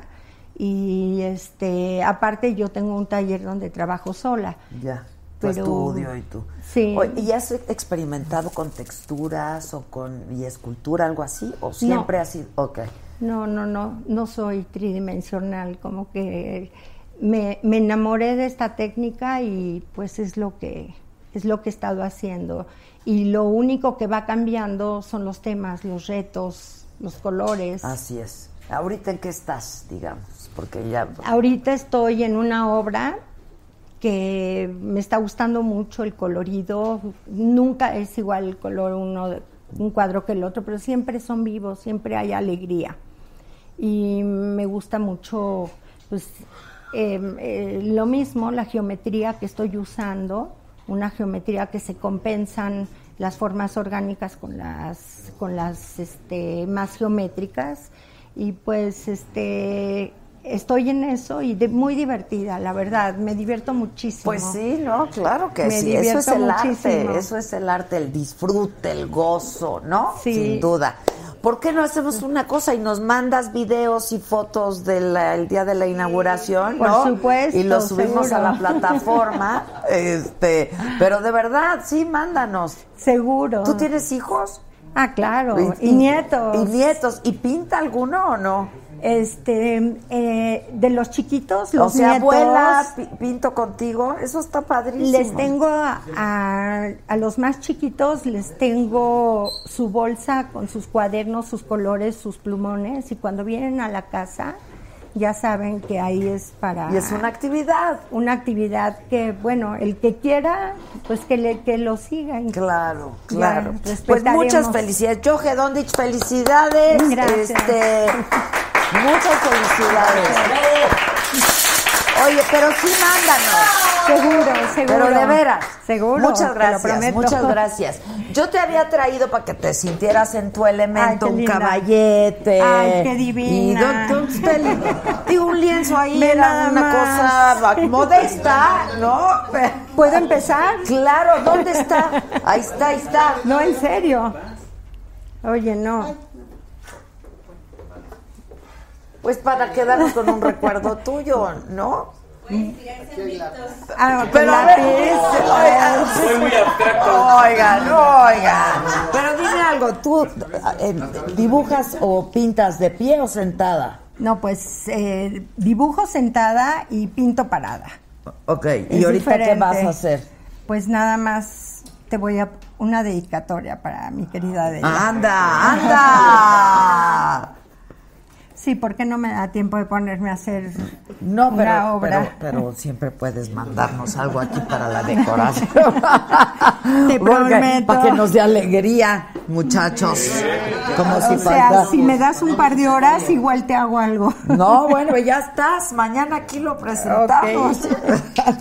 Y este, aparte yo tengo un taller donde trabajo sola. Ya. Tu Pero- estudio y tú. Sí. ¿Y has experimentado con texturas o con y escultura, algo así? ¿O siempre ha sido? Ok. No, no, no, no soy tridimensional, como que me, me enamoré de esta técnica y pues es lo que es lo que he estado haciendo. Y lo único que va cambiando son los temas, los retos, los colores. Así es. ¿Ahorita en qué estás, digamos? Porque ya... Ahorita estoy en una obra que me está gustando mucho el colorido. Nunca es igual el color uno un cuadro que el otro, pero siempre son vivos, siempre hay alegría. Y me gusta mucho, pues, eh, eh, lo mismo, la geometría que estoy usando, una geometría que se compensan las formas orgánicas con las, con las este, más geométricas. Y pues, este, estoy en eso y de- muy divertida, la verdad, me divierto muchísimo. Pues sí, no, claro que Me sí. Eso es el arte, eso es el arte, el disfrute, el gozo, ¿no? Sí. Sin duda. ¿Por qué no hacemos una cosa y nos mandas videos y fotos del el día de la inauguración, Por ¿no? supuesto, Y los subimos seguro. a la plataforma, este, pero de verdad, sí, mándanos. Seguro. ¿Tú tienes hijos? Ah, claro, y, nietos. Y nietos. ¿Y pinta alguno o no? Este, eh, de los chiquitos, los o sea, nietos, abuela, pi- pinto contigo. Eso está padrísimo. les tengo a, a- a los más chiquitos, les tengo su bolsa con sus cuadernos, sus colores, sus plumones, y cuando vienen a la casa, ya saben que ahí es para... Y es una actividad. una actividad que, bueno, el que quiera, pues que, le, que lo siga. Claro, Ya, claro. Pues muchas felicidades. Joje Dondich, felicidades. Gracias. Este, muchas felicidades. Oye, pero sí mándanos. Seguro, seguro. Pero de veras. Seguro. Muchas gracias, muchas gracias. Yo te había traído para que te sintieras en tu elemento, Ay, un linda. caballete. Ay, qué divina. Y do- do- digo, un lienzo ahí Ve era una más. cosa modesta, ¿no? ¿Puedo empezar? Claro, ¿dónde está? Ahí está, ahí está. No, en serio. Oye, no. Pues para quedarnos con un recuerdo tuyo, ¿no? Ah, Pero a ver, oigan, Soy muy abstracto. oigan, oigan. Pero dime algo, ¿tú eh, dibujas o pintas de pie o sentada? No, pues eh, dibujo sentada y pinto parada. Ok, ¿y Es ahorita qué vas a hacer? Pues nada más te voy a una dedicatoria para mi querida Adela. ¡Anda, anda! Sí, porque no me da tiempo de ponerme a hacer No, una obra. pero, pero siempre puedes mandarnos algo aquí para la decoración. Te prometo. Para que nos dé alegría, muchachos. Como si o sea, si me das un par de horas, igual te hago algo. No, bueno, ya estás. Mañana aquí lo presentamos.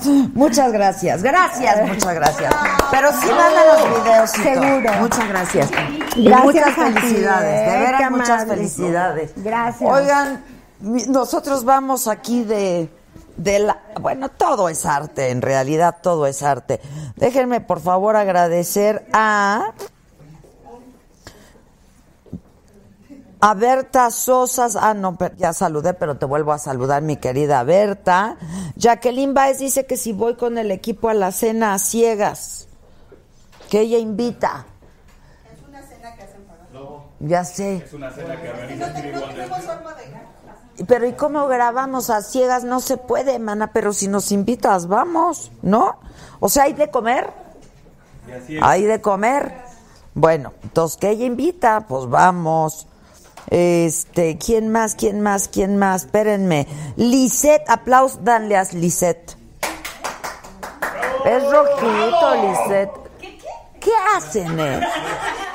muchas gracias. Gracias, muchas gracias. Pero sí manda los videos. Seguro. Muchas gracias. Y muchas ti, felicidades. ¿eh? De veras, Qué muchas felicidades. Gracias. Oigan, nosotros vamos aquí de. La, bueno, todo es arte, en realidad todo es arte. Déjenme por favor agradecer a a Berta Sosas, ah no, ya saludé, pero te vuelvo a saludar, mi querida Berta. Jacqueline Baez dice que si voy con el equipo a la cena a ciegas, que ella invita. Es una cena que hacen para. Ya sé. Es una cena que organiza no Pero ¿y cómo grabamos a ciegas? No se puede, mana, pero si nos invitas, vamos, ¿no? O sea, hay de comer. Hay de comer. Bueno, entonces que ella invita, pues vamos. Este, ¿quién más? ¿Quién más? ¿Quién más? Espérenme. Lisette, aplausos, danle a Lisette. Es rojito, Lisette. ¿Qué, hacen, eh?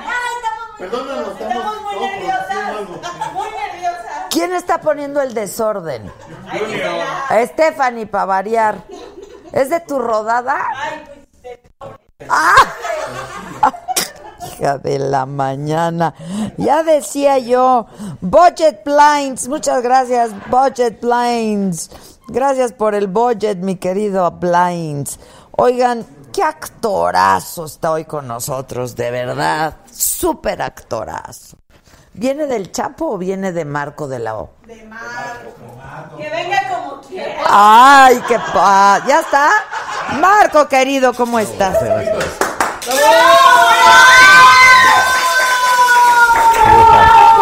Perdónanos, estamos, Estamos muy nerviosas. Muy nerviosas. ¿Quién está poniendo el desorden? Stephanie, para variar. ¿Es de tu rodada? ¡Ah! Hija de la mañana. Ya decía yo. Budget Blinds. Muchas gracias, Budget Blinds. Gracias por el budget, mi querido Blinds. Oigan, qué actorazo está hoy con nosotros, de verdad. Súper actorazo. ¿Viene del Chapo o viene de Marco de la O? De Marco. Que venga como quiera. Ay, qué pa... ¿Ya está? Marco, querido, ¿cómo estás?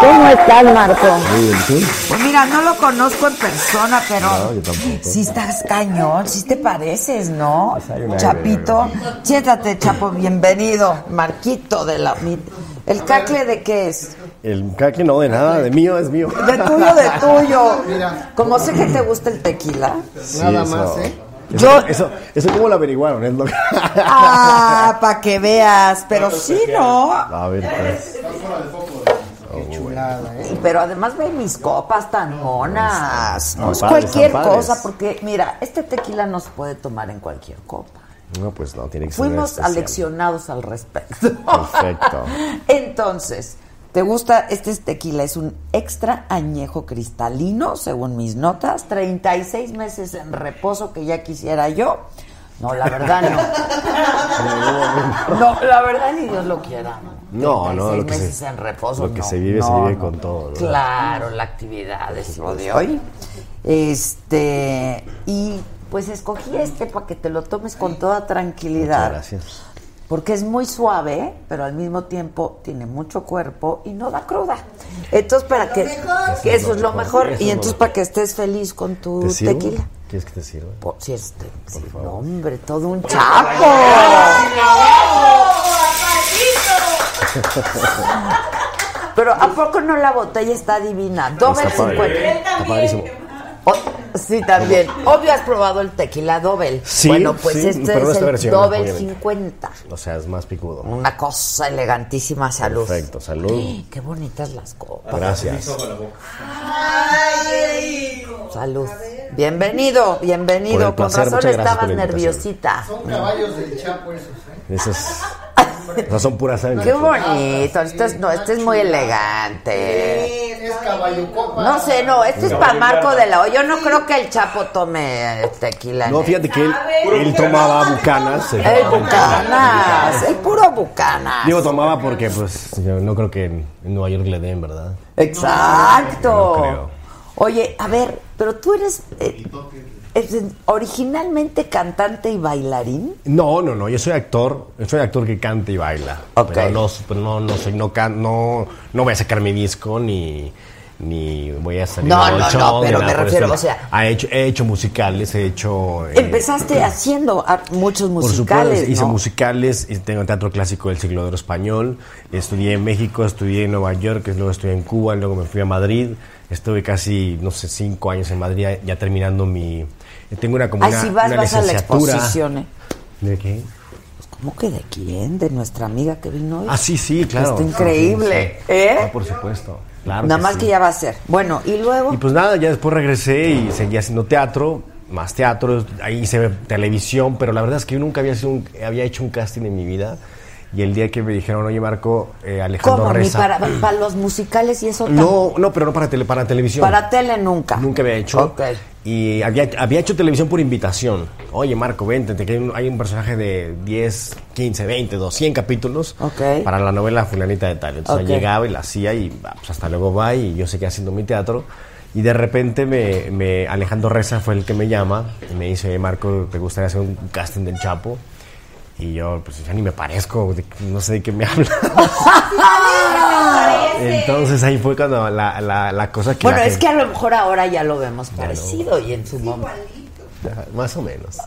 ¿Cómo estás, Marco? Pues mira, no lo conozco en persona, pero sí estás cañón, sí te pareces, ¿no? Chapito. Siéntate, Chapo, bienvenido. Marquito de la... ¿El cacle de qué es? El cacle no, de nada, de mío es mío. De tuyo, de tuyo. Mira. Como sé que te gusta el tequila. Sí, Nada eso- más, ¿eh? Eso, Yo- eso, eso cómo lo averiguaron, es lo que... Ah, para que veas, pero sí, ¿no? A ver, pues. Chulada, ¿eh? Pero además ve mis copas tan monas. No cualquier cosa, porque mira, este tequila no se puede tomar en cualquier copa. No, pues no, tiene que ser Fuimos especial. aleccionados al respecto. Perfecto. Entonces, ¿Te gusta? Este es tequila, es un extra añejo cristalino, según mis notas. 36 meses en reposo que ya quisiera yo. No, la verdad no. No, la verdad ni Dios lo quiera. No, no, 36 lo que se- meses en reposo. lo que no. se vive, se vive no. con todo. Claro, la actividad es lo de hoy. Este, y pues escogí este para que te lo tomes con toda tranquilidad. Muchas gracias. Porque es muy suave, pero al mismo tiempo tiene mucho cuerpo y no da cruda. Entonces, para que, que eso es lo mejor. Y es entonces, para que estés feliz con tu ¿Te sirvo? tequila. ¿Quieres que te sirva? Por, si este, sí, no, hombre, todo un chapo. Pero ¿a poco no la botella está divina? Padre. 50. Está padrísimo. O- sí, también. Obvio has probado el tequila Dobel. Sí, bueno, pues sí, este es el obviamente. 50. O sea, es más picudo. Una cosa elegantísima, salud. Perfecto, salud. ¡Ay, Qué bonitas las copas. Gracias. Salud. Bienvenido, bienvenido. Por el Con placer, razón muchas gracias estabas nerviosita. Son caballos del Chapo esos, ¿eh? Esas, esas son puras sangre. Qué bonito. Este es, no, este es muy elegante. Es caballo copa. No sé, no, este es para Marco de la O. Yo no creo que el Chapo tome tequila. No, fíjate que él, él tomaba bucanas. El, bucanas, el puro bucanas. Digo, tomaba porque, pues, yo no creo que en, en Nueva York le den, ¿verdad? Exacto. No creo. Oye, a ver, pero tú eres, eh, originalmente cantante y bailarín. No, no, no, yo soy actor, yo soy actor que canta y baila. Ok. Pero no, pero no, no soy, no, can- no, no voy a sacar mi disco ni, ni voy a salir No, a no, show, no, pero me por refiero, o sea- Ha hecho, he hecho musicales, he hecho... eh, Empezaste haciendo ah, muchos Por musicales, supuesto, hice ¿no? musicales, y tengo teatro clásico del siglo de oro español, estudié en México, estudié en Nueva York, luego estudié en Cuba, luego me fui a Madrid, estuve casi, no sé, cinco años en Madrid, ya terminando mi... Tengo una como Ay, una, si vas, una vas a la exposición. ¿eh? ¿De qué? ¿Cómo que de quién? ¿De nuestra amiga que vino hoy? Ah, sí, sí, claro. Está increíble, Sí, sí. ¿eh? Ah, por supuesto. Claro Nada que más sí. que ya va a ser. Bueno, y luego... Y pues nada, ya después regresé y seguí haciendo teatro, más teatro, ahí hice televisión, pero la verdad es que yo nunca había, sido un- había hecho un casting en mi vida. Y el día que me dijeron, oye Marco, eh, Alejandro ¿Cómo? Reza. para, para los musicales y eso No, no, pero no para, tele, para televisión. Para tele nunca. Nunca había hecho. Ok. Y había, había hecho televisión por invitación. Oye, Marco, vente, te- que hay un, hay un personaje de 10, 15, 20, 200 capítulos Ok. para la novela Fulanita de Tal. Entonces llegaba y la hacía y ah, pues hasta luego va y yo seguía haciendo mi teatro. Y de repente me, me- Alejandro Reza fue el que me llama y me dice, "Oye, Marco, ¿te gustaría hacer un casting del Chapo? Y yo, pues ya ni me parezco, de- no sé de qué me habla. Entonces ahí fue cuando la, la, la cosa que... Bueno, la es gente- que a lo mejor ahora ya lo vemos parecido y en su momento. Más o menos.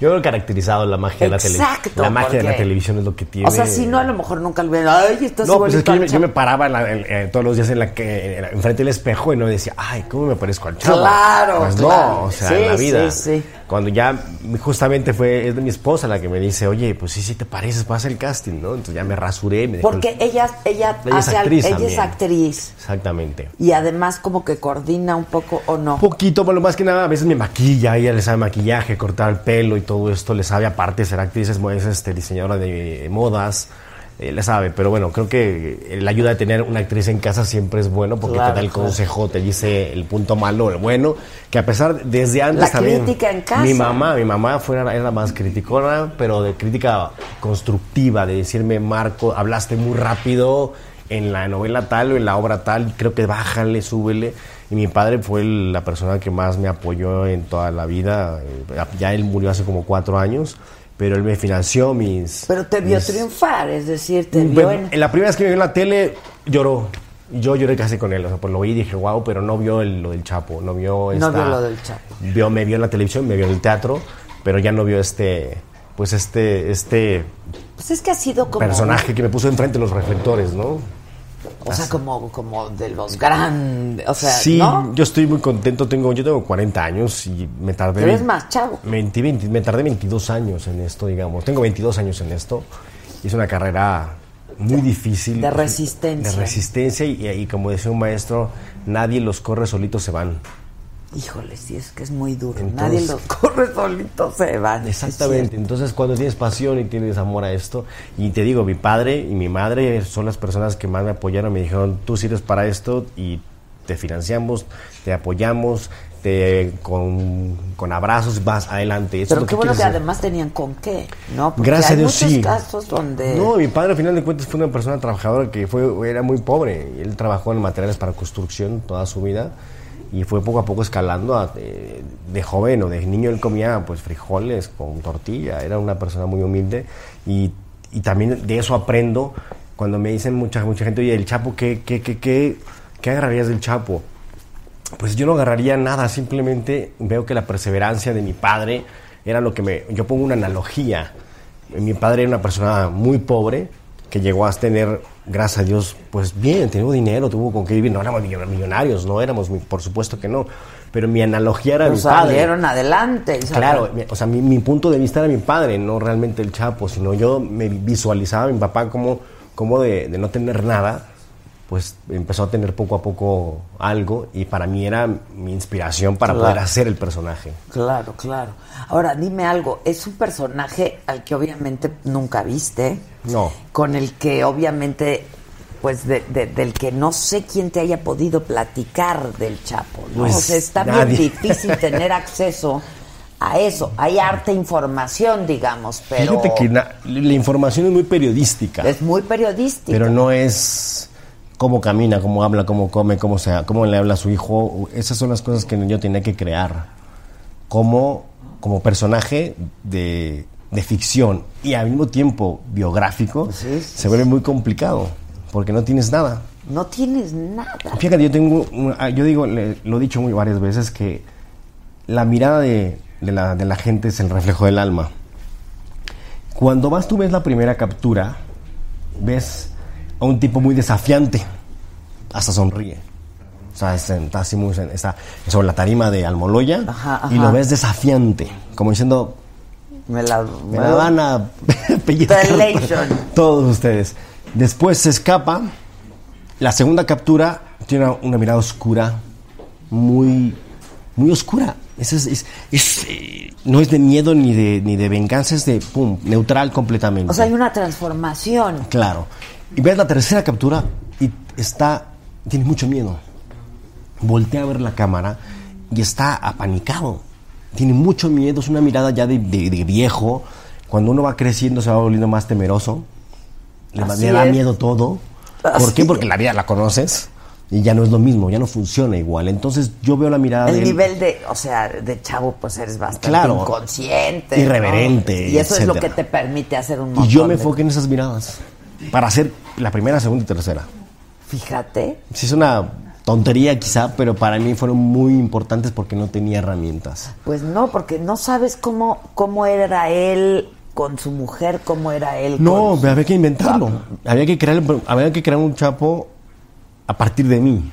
Yo creo caracterizado la magia de la televisión. Exacto, La magia de la televisión es lo que tiene. O sea, si no, a lo mejor nunca lo hubieran. Ay, estás No, pues es que yo, yo Chapo". me paraba en la- en- eh, todos los días en la que en enfrente del espejo y no decía, ay, ¿cómo me parezco al chavo? Claro, Pues claro. no, o sea, Sí, en la vida. sí, sí. Cuando ya justamente fue, es de mi esposa la que me dice, oye, pues sí, sí te pareces, pasa el casting, ¿no? Entonces ya me rasuré. Me dejó el- Porque ella, ella, Ella es hace al- actriz ella es actriz. Exactamente. Y además como que coordina un poco o no. Un poquito, bueno, más que nada, a veces me maquilla, ella le sabe maquillaje, cortar el pelo y todo esto, le sabe aparte ser actriz, es, es, este, diseñadora de modas, eh, le sabe, pero bueno, creo que la ayuda de tener una actriz en casa siempre es bueno porque Claro, te da el consejo, te dice el punto malo, el bueno, que a pesar, desde antes La también... crítica en casa. Mi mamá, mi mamá fue, era la más criticona, pero de crítica constructiva, de decirme, Marco, hablaste muy rápido en la novela tal o en la obra tal, creo que bájale, súbele. Y mi padre fue el- la persona que más me apoyó en toda la vida. Eh, Ya él murió hace como cuatro años, pero él me financió mis... Pero te vio mis- triunfar, es decir, te vio en... en la primera vez que me vio en la tele, lloró. Yo lloré casi con él, o sea, pues lo vi y dije, wow, pero no vio el- lo del Chapo, no vio No esta- vio lo del Chapo. Vio, me vio en la televisión, me vio en el teatro, pero ya no vio este, pues este, este Pues es que ha sido como... personaje que me puso enfrente de los reflectores, ¿no? O sea, como, como de los grandes, o sea, sí, ¿no? yo estoy muy contento, tengo, yo tengo 40 años y me tardé... Pero es vein- más chavo. 20, 20, me tardé 22 años en esto, digamos. Tengo 22 años en esto. y Es una carrera muy difícil. De resistencia. De resistencia y, y como decía un maestro, nadie los corre solitos se van. Híjole, sí, es que es muy duro. Entonces- Nadie los corre solitos, se van. Exactamente. Entonces, cuando tienes pasión y tienes amor a esto, y te digo, mi padre y mi madre son las personas que más me apoyaron. Me dijeron, tú sirves para esto y te financiamos, te apoyamos, te con, con abrazos vas adelante. Eso es Pero qué bueno que quieres hacer. además tenían con qué, ¿no? Porque Gracias hay a Dios muchos sí. casos donde... No, mi padre al final de cuentas fue una persona trabajadora que fue era muy pobre. Él trabajó en materiales para construcción toda su vida y fue poco a poco escalando. a- de, joven o de niño él comía pues frijoles con tortilla. Era una persona muy humilde y, y también de eso aprendo cuando me dicen mucha mucha gente, oye, el Chapo, ¿qué, qué, qué, qué, qué agarrarías del Chapo? Pues yo no agarraría nada, simplemente veo que la perseverancia de mi padre era lo que me... Yo pongo una analogía. Mi padre era una persona muy pobre que llegó a tener, gracias a Dios, pues bien, tenía dinero, tuvo con qué vivir. No éramos millo- millonarios, no éramos, por supuesto que no. Pero mi analogía era Pero mi padre. salieron adelante. Claro, o sea, mi, mi punto de vista era mi padre, no realmente el Chapo, sino yo me visualizaba a mi papá como, como de, de no tener nada, pues empezó a tener poco a poco algo y para mí era mi inspiración para Claro. poder hacer el personaje. Claro, claro. Ahora, dime algo. Es un personaje al que obviamente nunca viste. No. Con el que obviamente, pues de- de- del que no sé quién te haya podido platicar del Chapo. ¿no? Pues, o sea, está nadie. bien difícil tener acceso a eso. Hay arte información, digamos, pero Fíjate que la información es muy periodística, es muy periodístico. pero no es cómo camina, cómo habla, cómo come, cómo, se, cómo le habla a su hijo. Esas son las cosas que yo tenía que crear como, como personaje de, de ficción y al mismo tiempo biográfico. Se vuelve muy complicado porque no tienes nada. No tienes nada. Fíjate, yo tengo, ah, yo digo, le- lo he dicho muy varias veces que la mirada de, de la, de la gente es el reflejo del alma. Cuando vas tú ves la primera captura, ves a un tipo muy desafiante, hasta sonríe. O sea, es- está así muy, está sobre la tarima de Almoloya Ajá, y lo ajá. ves desafiante, como diciendo, Me la, me la van a pellizcar todos ustedes. Después se escapa. La segunda captura tiene una, una mirada oscura, muy, muy oscura. Es, es- es- es, eh, no es de miedo ni de, ni de venganza, es de pum, neutral completamente. O sea, hay una transformación. Claro. Y ves la tercera captura y está, tiene mucho miedo. Voltea a ver la cámara y está apanicado. Tiene mucho miedo, es una mirada ya de, de- de viejo. Cuando uno va creciendo se va volviendo más temeroso. Le, le da miedo todo. ¿Por qué? Porque la vida la conoces y ya no es lo mismo, ya no funciona igual. Entonces yo veo la mirada El de nivel de, o sea, de chavo, pues eres bastante Claro. inconsciente. ¿no? Irreverente, Y eso es lo que te permite hacer un Y montón yo me de- enfoqué en esas miradas para hacer la primera, segunda y tercera. Fíjate. Sí, es una tontería quizá, pero para mí fueron muy importantes porque no tenía herramientas. Pues no, porque no sabes cómo, cómo era él con su mujer, cómo era él No, con su- había que inventarlo. Había que crear, había que crear un chapo a partir de mí.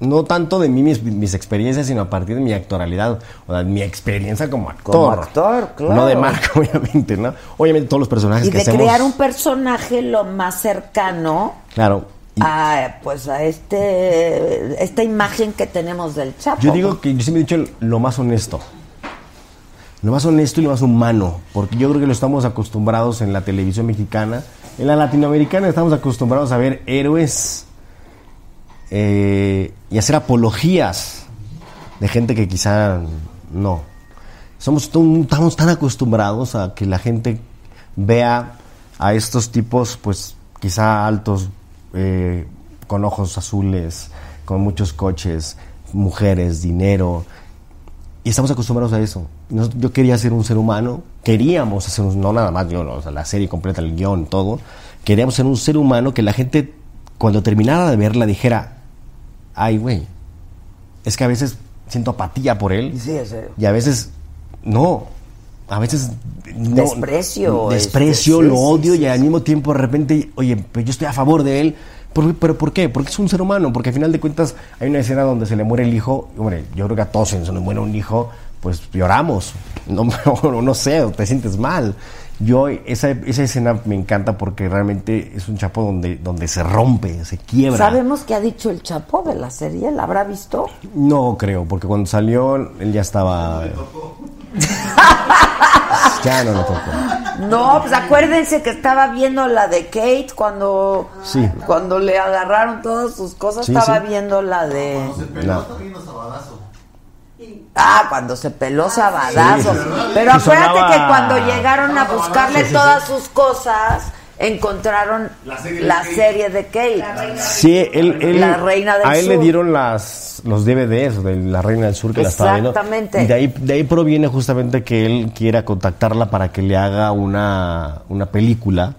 No tanto de mí, mis, mis experiencias, sino a partir de mi actoralidad, o de mi experiencia como actor. Como actor, claro. No de marca, obviamente, ¿no? Obviamente todos los personajes Y que de hacemos... crear un personaje lo más cercano Claro. y a, pues a este esta imagen que tenemos del Chapo. yo digo que yo siempre he dicho lo más honesto. Lo más honesto y lo más humano, porque yo creo que lo estamos acostumbrados en la televisión mexicana. En la latinoamericana estamos acostumbrados a ver héroes eh, y hacer apologías de gente que quizá no. Somos estamos tan acostumbrados a que la gente vea a estos tipos, pues quizá altos, eh, con ojos azules, con muchos coches, mujeres, dinero. Y estamos acostumbrados a eso. Yo quería ser un ser humano, queríamos ser un, no nada más yo, la serie completa, el guion, todo. Queríamos ser un ser humano que la gente, cuando terminara de verla, dijera, ay, güey, es que a veces siento apatía por él. Sí, es, Y a veces, no. A veces. no- Desprecio, Desprecio, este, lo sí, odio sí, y al mismo tiempo de repente, oye, pero yo estoy a favor de él. ¿Por- ¿Pero por qué? Porque es un ser humano. Porque al final de cuentas hay una escena donde se le muere el hijo. Hombre, yo creo que a todos se nos muere un hijo, pues lloramos. No, o no sé, te sientes mal. Yo, esa, esa escena me encanta porque realmente es un Chapo donde, donde se rompe, se quiebra. ¿Sabemos qué ha dicho el Chapo de la serie? ¿La habrá visto? No creo, porque cuando salió él ya estaba... ya no le tocó. No, pues acuérdense que estaba viendo la de Kate cuando, Sí. cuando le agarraron todas sus cosas, Sí, estaba sí. viendo la de... Cuando se peló, No. Sabadazo. Ah, cuando se peló Sabadazo. Sí. Pero acuérdate sonaba- que cuando llegaron a buscarle sí, sí. todas sus cosas, encontraron La serie de Kate. serie de Kate. Sí, él, él- La Reina del a él Sur. le dieron las, los DVDs de La Reina del Sur que la estaba viendo. Exactamente. Y de ahí, de ahí proviene justamente que él quiera contactarla para que le haga una, una película,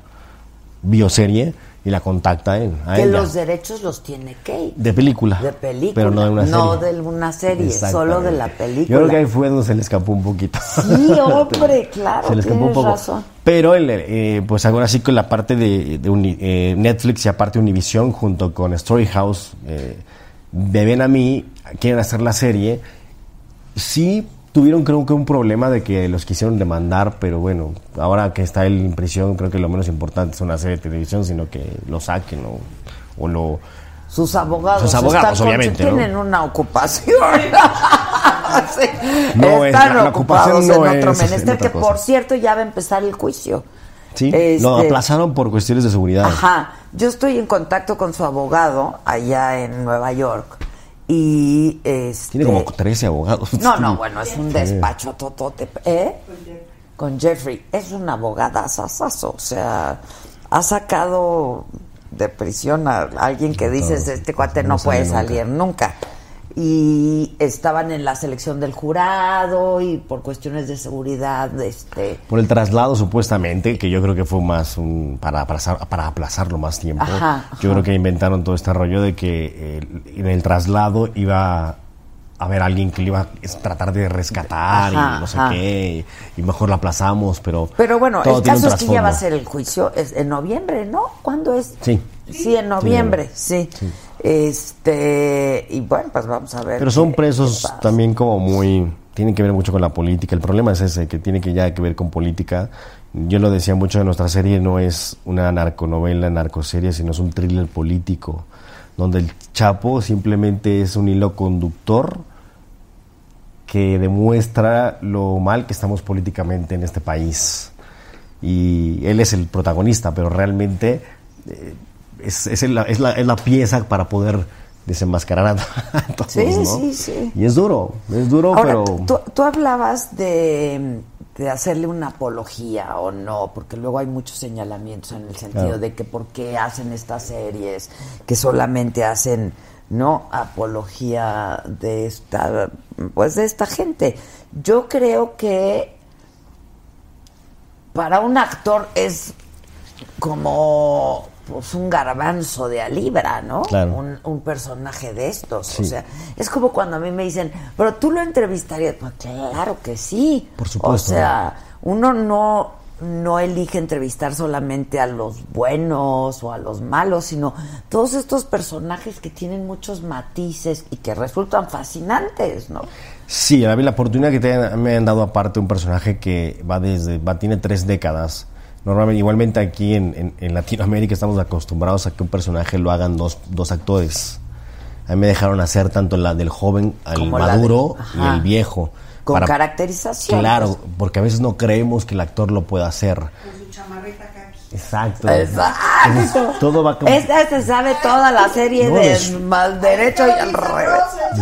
bioserie, y la contacta él. A Que ella. los derechos los tiene Kate. De película. De película. Pero no de una serie. No de una serie, solo de la Yo película. creo que ahí fue donde se le escapó un poquito. Sí, hombre, claro, Se le escapó un poco. razón. Pero él, eh, pues ahora sí con la parte de, de eh, Netflix y aparte Univision junto con Storyhouse, eh, de Ven a mí, quieren hacer la serie. Sí tuvieron creo que un problema de que los quisieron demandar, pero bueno, ahora que está él en prisión, creo que lo menos importante es una serie de televisión, sino que lo saquen o, o lo... Sus abogados, Sus abogados, están con- obviamente, ¿no? tienen una ocupación. Sí, No, es- están la- la ocupación ocupados no en otro es- es menester, que cosa. por cierto ya va a empezar el juicio. Sí, Este- lo aplazaron por cuestiones de seguridad. Ajá, yo estoy en contacto con su abogado allá en Nueva York y este Tiene como 13 abogados. no, no, bueno, es un despacho totote, ¿eh? Con Jeffrey, es un abogada sasazo, o sea, ha sacado de prisión a alguien que dices, este cuate no, puede salir nunca. Y estaban en la selección del jurado y por cuestiones de seguridad, este, Por el traslado, supuestamente, que yo creo que fue más un, para, aplazar, para aplazarlo más tiempo. Ajá, Yo creo que inventaron todo este rollo de que eh, en el traslado iba a haber alguien que le iba a tratar de rescatar Ajá, y no sé ajá. qué, y, mejor lo aplazamos, pero. Pero bueno, el caso es que ya va a ser el juicio es en noviembre, ¿no? ¿Cuándo es? Sí. Sí, en noviembre, sí. Este, y bueno, pues vamos a ver. Pero son qué- presos qué también como muy... Tienen que ver mucho con la política. El problema es ese, que tiene que ya que ver con política. Yo lo decía mucho de nuestra serie, no es una narconovela, narcoserie, sino es un thriller político, donde el Chapo simplemente es un hilo conductor que demuestra lo mal que estamos políticamente en este país. Y él es el protagonista, pero realmente eh, es, es la, es la- es la pieza para poder desenmascarar a, todos, Sí, ¿no? sí, sí. Y es duro, es duro, Ahora, pero... tú, tú hablabas de, de hacerle una apología o no, porque luego hay muchos señalamientos en el sentido Claro. de que por qué hacen estas series que solamente hacen no apología de esta pues de esta gente. Yo creo que para un actor es como pues un garbanzo de a libra, ¿no? Claro. Un, un personaje de estos. Sí. O sea, es como cuando a mí me dicen, pero tú lo entrevistarías. Pues claro que sí. Por supuesto. O sea, uno no, no elige entrevistar solamente a los buenos o a los malos, sino todos estos personajes que tienen muchos matices y que resultan fascinantes, ¿no? Sí, a mí la oportunidad que te me han dado aparte un personaje que va desde, va, tiene tres décadas. Normalmente, igualmente aquí en, en- en Latinoamérica estamos acostumbrados a que un personaje lo hagan dos, dos actores. A mí me dejaron hacer tanto la del joven al Como maduro y el viejo. Con caracterización. Claro, porque a veces no creemos que el actor lo pueda hacer. Con su chamarrita kaki. Exacto. Exacto. Todo va como... Esta se sabe toda la serie No, de es- mal derecho y al revés.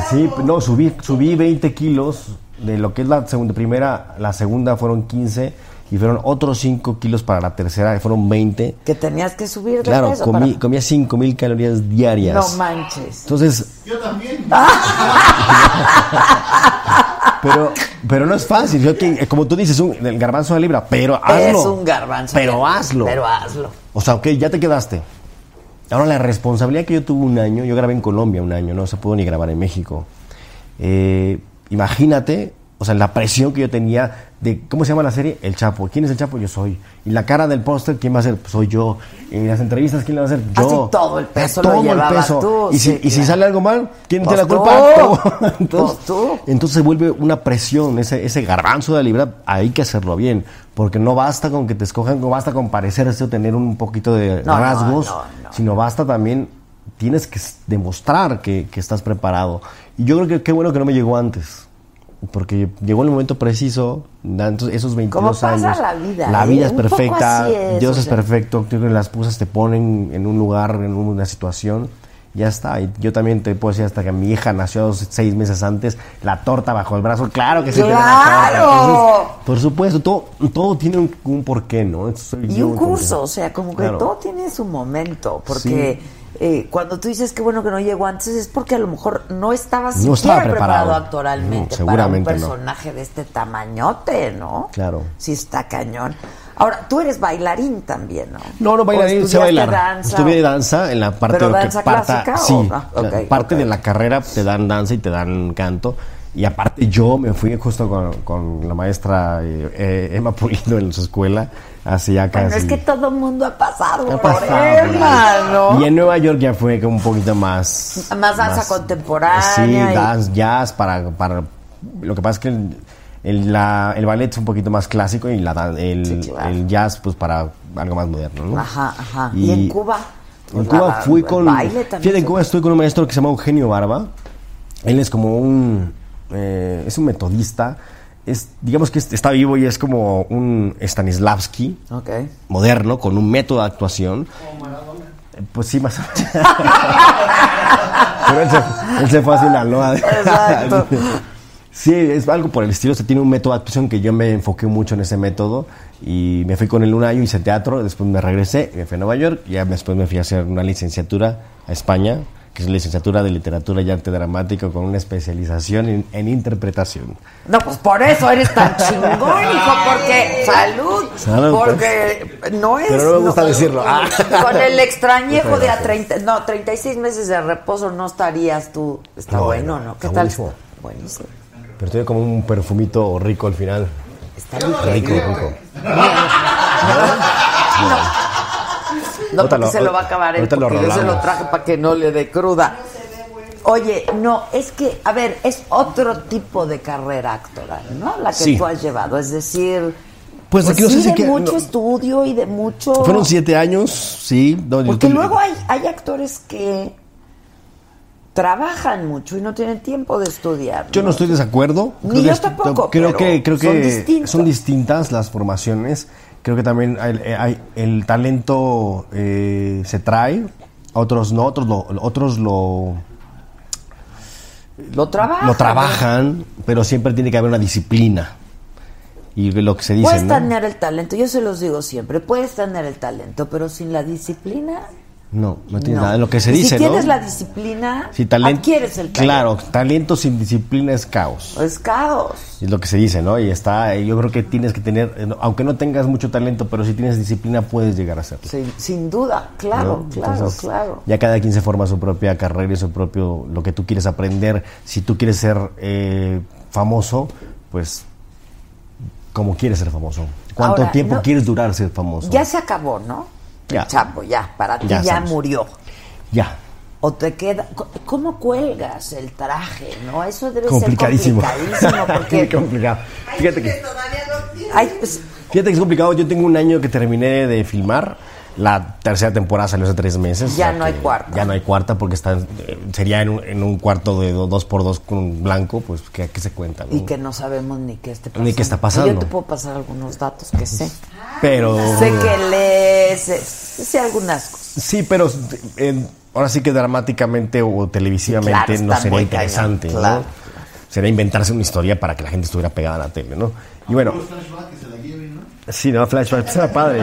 Sí, no, subí, subí 20 kilos de lo que es la segunda, primera, la segunda fueron 15 y fueron otros 5 kilos para la tercera, que fueron 20. Que tenías que subir de Claro, peso comí, para- comía 5 mil calorías diarias. No manches. Entonces, Yo también. pero, pero no es fácil. Yo que, como tú dices, un, el garbanzo de libra, pero hazlo. Es un garbanzo. Pero hazlo. Pero hazlo. O sea, ok, ya te quedaste. Ahora, la responsabilidad que yo tuve un año, yo grabé en Colombia un año, no se pudo ni grabar en México. Eh, imagínate o sea, la presión que yo tenía de, ¿cómo se llama la serie? El Chapo. ¿Quién es el Chapo? Yo soy. Y la cara del póster, ¿quién va a ser? Pues soy yo. Y las entrevistas, ¿quién la va a hacer? Así Yo. todo el peso todo lo el peso. tú, y si, sí, y si sale algo mal, ¿quién Pues tiene la tú. culpa? entonces, Pues tú. entonces se vuelve una presión, ese, ese garbanzo de libra, hay que hacerlo bien. Porque no basta con que te escojan, no basta con parecerse o tener un poquito de No, rasgos, no, no. sino basta también, tienes que demostrar que, que estás preparado. Y yo creo que qué bueno que no me llegó antes. Porque llegó el momento preciso, esos 22 Como pasa años. la vida, La ¿eh? vida es perfecta, es, Dios es sea. perfecto, creo que las cosas te ponen en un lugar, en una situación, ya está. Y yo también te puedo decir hasta que mi hija nació seis meses antes, la torta bajo el brazo, claro que sí. torta. ¡Claro! Entonces, por supuesto, todo, todo tiene un, un porqué, ¿no? Y un curso, o sea, como que Claro. todo tiene su momento, porque eh, cuando tú dices que bueno que no llegó antes es porque a lo mejor no estabas No siquiera estaba preparado. preparado actoralmente No, para un seguramente no. personaje de este tamañote, ¿no? Claro. Sí está cañón. Ahora, tú eres bailarín también, ¿no? No, no ¿O bailarín, sé bailar. danza Estudié o- danza en la parte ¿Pero de lo que danza parta, clásica sí, o- ok, la parte de la carrera te dan danza y te dan canto. Y aparte yo me fui justo con, con la maestra eh, eh, Emma Pulido en su escuela hace ya casi... Bueno, es que todo el mundo ha pasado Ha pasado Emma. ¿no? Y en Nueva York ya fue como un poquito más... Más danza contemporánea Sí, y- dance, jazz, para, para... Lo que pasa es que el, el, la- el ballet es un poquito más clásico y la, el, Sí, claro. el jazz pues para algo más moderno, ¿no? Ajá, ajá. ¿Y, en Cuba? En Cuba la- fui con... Fíjate, en Cuba estoy con un maestro que se llama Eugenio Barba. Él es como un... eh, es un metodista. Es, digamos que es- está vivo y es como un Stanislavski moderno, con un método de actuación. Pues sí, más o menos. Pero él se, él se fue a Sinaloa. Exacto. Sí, es algo por el estilo. Se tiene un método de actuación que yo me enfoqué mucho en ese método. Y me fui con él un año, hice teatro. Después me regresé, me fui a Nueva York. Y ya después me fui a hacer una licenciatura a España, que es licenciatura de literatura y arte dramático con una especialización en, en interpretación. No, pues por eso eres tan chingón, hijo, porque salud, Salud, porque no es Pero no me gusta decirlo. Ah. con el extrañejo de a gracias. 30, no, 36 meses de reposo no estarías tú. Está No, bueno, no, ¿no? ¿Qué está tal? buenísimo. Buenísimo. Pero tiene como un perfumito rico al final. Está Rico, rico. rico. No, Ahorita porque lo- se lo va a acabar él, ahorita lo porque yo se lo traje para que no le dé cruda. Oye, no, es que, a ver, es otro tipo de carrera actoral, ¿no? La que Sí. tú has llevado, es decir, Pues aquí no sí sé si de que- mucho no. estudio y de mucho... Fueron siete años, sí. no, Porque estoy- luego hay, hay actores que trabajan mucho y no tienen tiempo de estudiar. Yo no estoy de desacuerdo. Ni Creo yo tampoco, Creo pero que, creo que son distintas las formaciones. Creo que también hay, hay- el talento eh, se trae, otros no, otros lo, otros lo, Lo trabajan. lo trabajan, pero siempre tiene que haber una disciplina. Y lo que se dice, Puedes ¿no? tener el talento, yo se los digo siempre, puedes tener el talento, pero sin la disciplina... No, no tiene no. nada. Lo que se Y dice, si tienes ¿no? la disciplina, Si talento, adquieres el talento. Claro, talento sin disciplina es caos. Es caos. Es lo que se dice, ¿no? Y está, yo creo que tienes que tener, eh, aunque no tengas mucho talento, pero si tienes disciplina puedes llegar a hacerlo. Sin, sin duda, claro, ¿no? claro, Entonces, claro. Ya cada quien se forma su propia carrera y su propio, lo que tú quieres aprender. Si tú quieres ser eh, famoso, pues, como quieres ser famoso? ¿Cuánto Ahora, tiempo quieres durar ser famoso? Ya se acabó, ¿no? Ya. Chapo, ya, para ti Ya murió. Ya. O te queda. ¿Cómo cuelgas el traje, no? Eso debe Complicadísimo. ser complicadísimo Muy porque. complicado. Fíjate que. Ay, pues, fíjate que es complicado. Yo tengo un año que terminé de filmar. La tercera temporada salió hace tres meses. Ya o sea no hay cuarta. Ya no hay cuarta porque está, eh, sería en un, en un cuarto de do- dos por dos con un blanco, pues que qué se cuenta, ¿no? y que no sabemos ni qué esté pasando. Ni qué está pasando. Yo te puedo pasar algunos datos que sé. Pero Sé que lees, sé, sé algunas cosas. sí, pero eh, ahora sí que dramáticamente o televisivamente Claro, no sería interesante, cañón, ¿no? claro. Sería inventarse una historia para que la gente estuviera pegada a la tele, ¿no? Y bueno, Flashback que se la lleven, ¿no? Sí, no, flashback, pues era padre.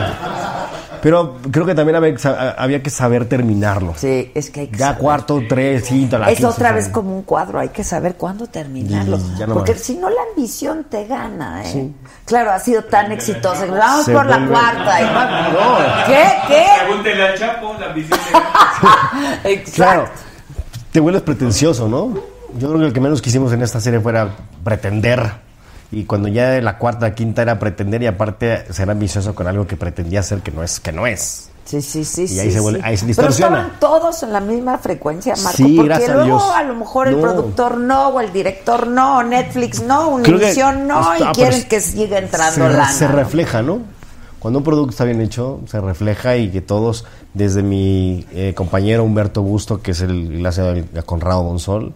Pero creo que también había, que sa- había que saber terminarlo. Sí, es que hay que Ya saber. cuarto, tres, quinto, la Es otra vez como un cuadro, hay que saber cuándo terminarlo. Y ya no Porque si no, la ambición te gana, ¿eh? Claro, ha sido tan exitosa. Vamos Se por la cuarta. y No, ¿Qué? ¿Qué? Pregúntele al Chapo, la ambición de... Exacto. claro, te vuelves pretencioso, ¿no? Yo creo que el que menos quisimos en esta serie fuera pretender. Y cuando ya la cuarta, quinta era pretender y aparte ser ambicioso con algo que pretendía ser que no es, que no es. Sí, sí, sí. Y ahí sí, se vuelve- sí. ahí se Pero distorsiona. estaban todos en la misma frecuencia, Marco. Sí, porque a luego Dios. a lo mejor el No. productor no, o el director no, o Netflix no, Univision no, y pero quieren que siga entrando se, lana. se refleja, ¿no? Cuando un producto está bien hecho, se refleja y que todos, desde mi eh, compañero Humberto Busto, que es el enlace a Conrado Bonsol,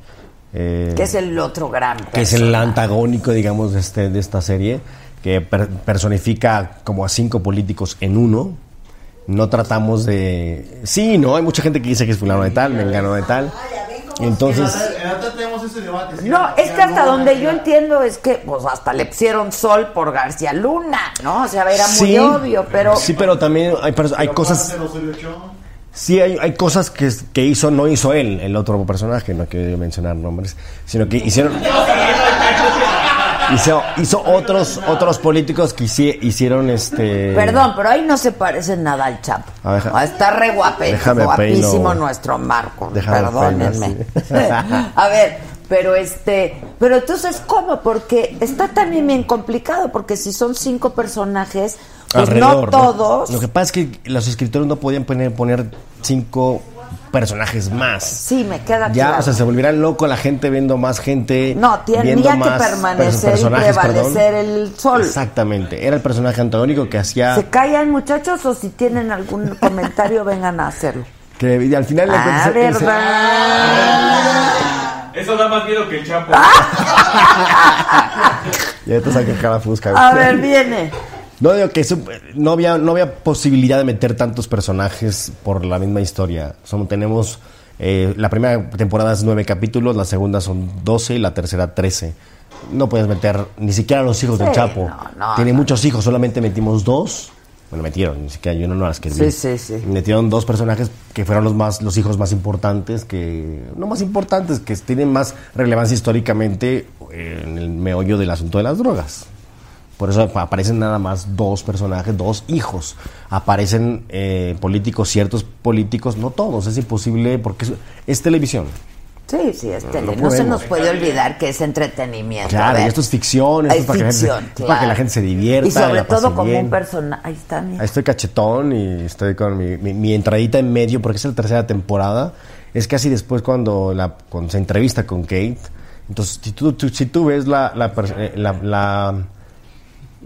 eh, Que es el otro gran que es el antagónico, digamos, de, este, de esta serie, que per- personifica como a cinco políticos en uno. No tratamos de... Sí, no, hay mucha gente que dice que es fulano de tal, mengano de tal. Entonces... En la tarde tenemos ese debate. ¿sí? No, es que hasta donde yo entiendo es que pues hasta le pusieron sol por García Luna, ¿no? O sea, era muy sí, obvio, pero Sí, pero también hay, hay Pero cosas... Sí, hay, hay cosas que, que hizo, no hizo él, el otro personaje, no quiero mencionar nombres, sino que hicieron... hizo, hizo otros otros políticos que hici- hicieron este... Perdón, pero ahí no se parece nada al Chapo. A ver, Ah, Está re guape, déjame guapísimo peino. nuestro Marco. Perdónenme. peinar, sí. A ver, pero este, pero entonces cómo? Porque está también bien complicado, porque si son cinco personajes, pues alrededor, no todos. Lo que pasa es que los escritores no podían poner, poner cinco personajes más. Sí, me queda Ya, claro. o sea, se volvieran loco la gente viendo más gente. no, tenía que permanecer y perdón. prevalecer el sol. Exactamente, era el personaje antagónico que hacía... ¿Se callan muchachos o si tienen algún comentario vengan a hacerlo? Que y al final... Ah, verdad. Eso da más miedo que el chapo. Ya te saqué cara fusca. A ver, viene. No digo que eso- no había no había posibilidad de meter tantos personajes por la misma historia. Solo tenemos eh, la primera temporada es nueve capítulos, la segunda son doce y la tercera trece. No puedes meter ni siquiera a los hijos del Sí, Chapo. no, no, Tiene no. muchos hijos, solamente metimos dos. Bueno, metieron, ni siquiera yo no las escribí. Sí, sí, sí. Metieron dos personajes que fueron los más los hijos más importantes, que no más importantes, que tienen más relevancia históricamente en el meollo del asunto de las drogas. Por eso ap- aparecen nada más dos personajes, dos hijos. Aparecen eh, políticos, ciertos políticos, no todos, es imposible porque es, es televisión. Sí, sí, es tele. no No, se nos puede olvidar que es entretenimiento. Claro, y esto es ficción, esto es para, que la gente, ficción, es para que la gente se divierta. Y sobre la todo como bien. un personaje. Ahí está, mira. Ahí estoy cachetón y estoy con mi, mi- mi entradita en medio porque es la tercera temporada. Es casi después cuando, la, cuando se entrevista con Kate. Entonces, si tú, tú- si tú ves la, eh, la, la,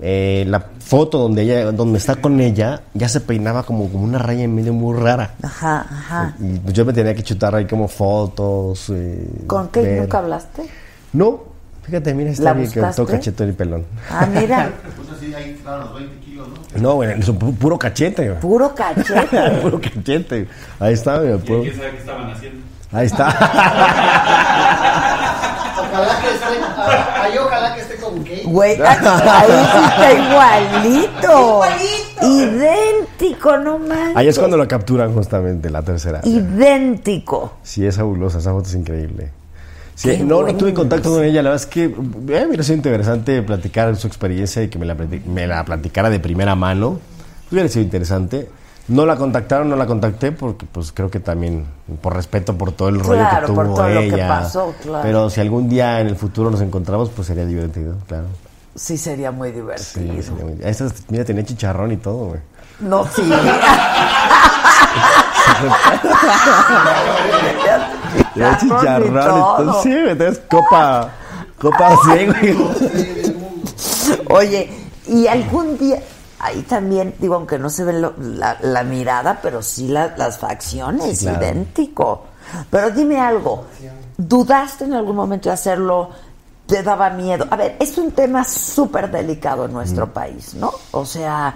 eh, la foto donde ella donde está con ella, ya se peinaba como, como una raya en medio muy rara. Ajá, ajá. Y pues yo me tenía que chutar ahí como fotos. eh, ¿Con qué ver. nunca hablaste? No, fíjate, mira, está ¿La bien que todo cachetón y pelón. Ah, mira, así, ahí, claro, los 20 kilos, ¿no? No, güey, es un pu- puro cachete. güey. puro cachete. puro cachete. Ahí está, güey, puro- ¿Quién sabe qué estaban haciendo? Ahí está. Ojalá que esté. ah, Ahí ojalá que esté con Kate. Güey, ahí sí está igualito. Igualito. Idéntico, no manches. Ahí es cuando lo capturan justamente, la tercera. Idéntico. Sí, es fabulosa, esa foto es increíble. Sí, no, no tuve contacto con ella, la verdad es que eh, hubiera sido interesante platicar su experiencia y que me la, me la platicara de primera mano. Hubiera sido interesante. No la contactaron, no la contacté porque pues creo que también por respeto por todo el rollo Claro, que por tuvo todo lo que ella. pasó, claro. Pero si algún día en el futuro nos encontramos, pues sería divertido, claro. Sí, sería muy Sí, divertido. sería muy- mira, tenía chicharrón y todo, güey. No, sí. Ya Chicharrón y todo. sí, entonces copa, copa así, güey. Oye, y algún día, ahí también, digo, aunque no se ve lo- la, la mirada, pero sí la- las facciones, Sí, claro. idéntico. Pero dime algo, ¿dudaste en algún momento de hacerlo? ¿Te daba miedo? A ver, es un tema súper delicado en nuestro país, ¿no? O sea...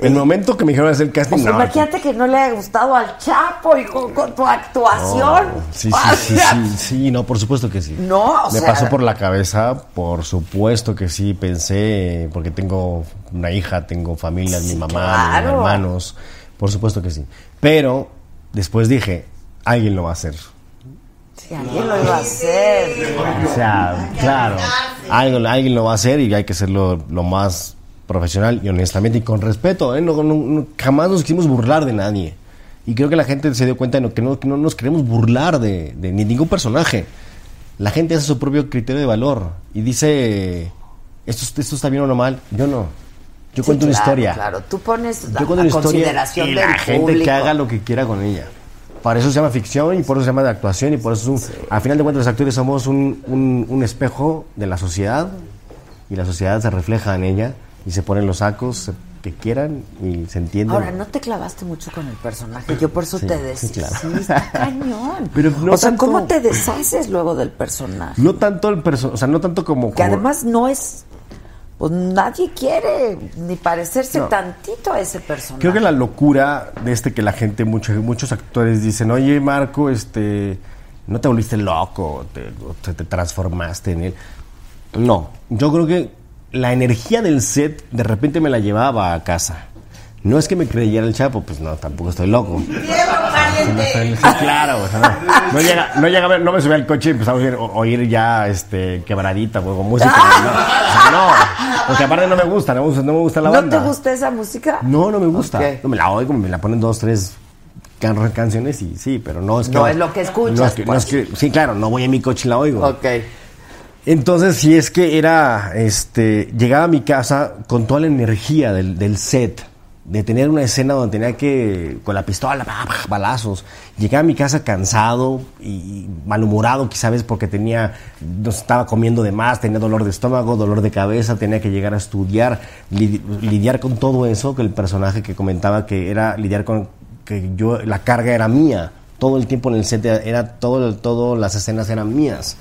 El momento que me dijeron hacer casting, o sea, no. imagínate que no le haya gustado al Chapo y con, con tu actuación. no. Sí, sí, sí, sí, sí, no, por supuesto que sí. No, o Me sea- pasó por la cabeza, por supuesto que sí, pensé, porque tengo una hija, tengo familia, mi Sí, mamá, claro. mis hermanos, por supuesto que sí. Pero después dije, alguien lo va a hacer. Si alguien lo iba a hacer. O sea, claro, alguien, alguien lo va a hacer y hay que hacerlo lo más profesional y honestamente y con respeto. ¿eh? No, no- no- jamás nos quisimos burlar de nadie. Y creo que la gente se dio cuenta de que, no, que no nos queremos burlar de, de ni ningún personaje. La gente hace su propio criterio de valor y dice, esto, esto está bien o no mal. Yo no. Yo Sí, cuento una claro, historia. Claro, tú pones Yo a, cuento una historia consideración y del la gente público. que haga lo que quiera con ella. Para eso se llama ficción y por eso se llama de actuación y por eso es un, al final de cuentas los actores somos un, un- un espejo de la sociedad y la sociedad se refleja en ella y se ponen los sacos que quieran y se entienden. Ahora, no te clavaste mucho con el personaje. Yo por eso Sí, te decía. claro. Sí, está cañón. Pero no o sea, tanto- ¿cómo te deshaces luego del personaje? No tanto el personaje, o sea, no tanto como... Que como- además no es. Pues nadie quiere ni parecerse No. tantito a ese personaje. Creo que la locura de este que la gente, mucho- muchos actores dicen, oye Marco, este, no te volviste loco, te, o te, te transformaste en él. No, yo creo que la energía del set de repente me la llevaba a casa. No es que me creyera el Chapo, pues no, tampoco estoy loco. Sí, claro, o sea, no, no llega, no llega a ver, no me subí al coche y empezaba a oír, ya este quebradita o música. No, o sea, no, porque aparte no me gusta, no me gusta, no me gusta la ¿No banda. te gusta esa música? No, no me gusta. No, me la oigo, me la ponen dos, tres can- canciones y sí, pero no es que... No es lo que escuchas, no es que- no pues. es que- sí, claro, no voy en mi coche y la oigo. Ok. Entonces, si es que era, este, llegaba a mi casa con toda la energía del, del set, de tener una escena donde tenía que, con la pistola, balazos. Llegaba a mi casa cansado y, malhumorado, quizás porque tenía, no estaba comiendo de más, tenía dolor de estómago, dolor de cabeza, tenía que llegar a estudiar, li- lidiar con todo eso, que el personaje que comentaba que era lidiar con, que yo, la carga era mía. Todo el tiempo en el set era, todo, todo las escenas eran mías.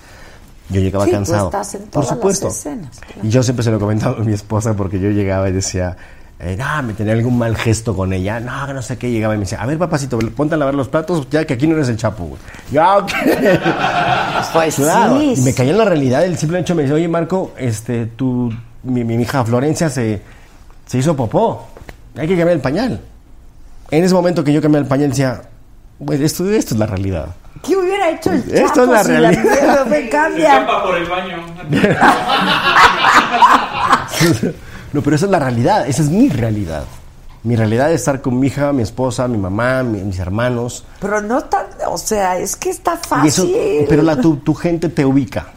Yo llegaba Sí, tú cansado. estás en Por todas las supuesto. escenas, claro. Y yo siempre se lo comentaba a mi esposa porque yo llegaba y decía, eh, no, me tenía algún mal gesto con ella. No, no sé qué. Llegaba y me decía, a ver, papacito, ponte a lavar los platos, ya que aquí no eres el chapo. güey". Ya, ok. Pues Claro, sí. y me caía en la realidad. El simple hecho me dice, oye, Marco, este, tu, mi, mi hija Florencia se, se hizo popó. Hay que cambiar el pañal. En ese momento que yo cambié el pañal decía, pues esto, esto es la realidad. ¿Qué hubiera hecho el Esto Chapo es la si realidad. mierda me Se cambia? escapa por el baño. no, pero esa es la realidad, esa es mi realidad. Mi realidad es estar con mi hija, mi esposa, mi mamá, mi- mis hermanos. Pero no tan, o sea, es que está Y fácil. eso, pero la, tu, tu gente te ubica.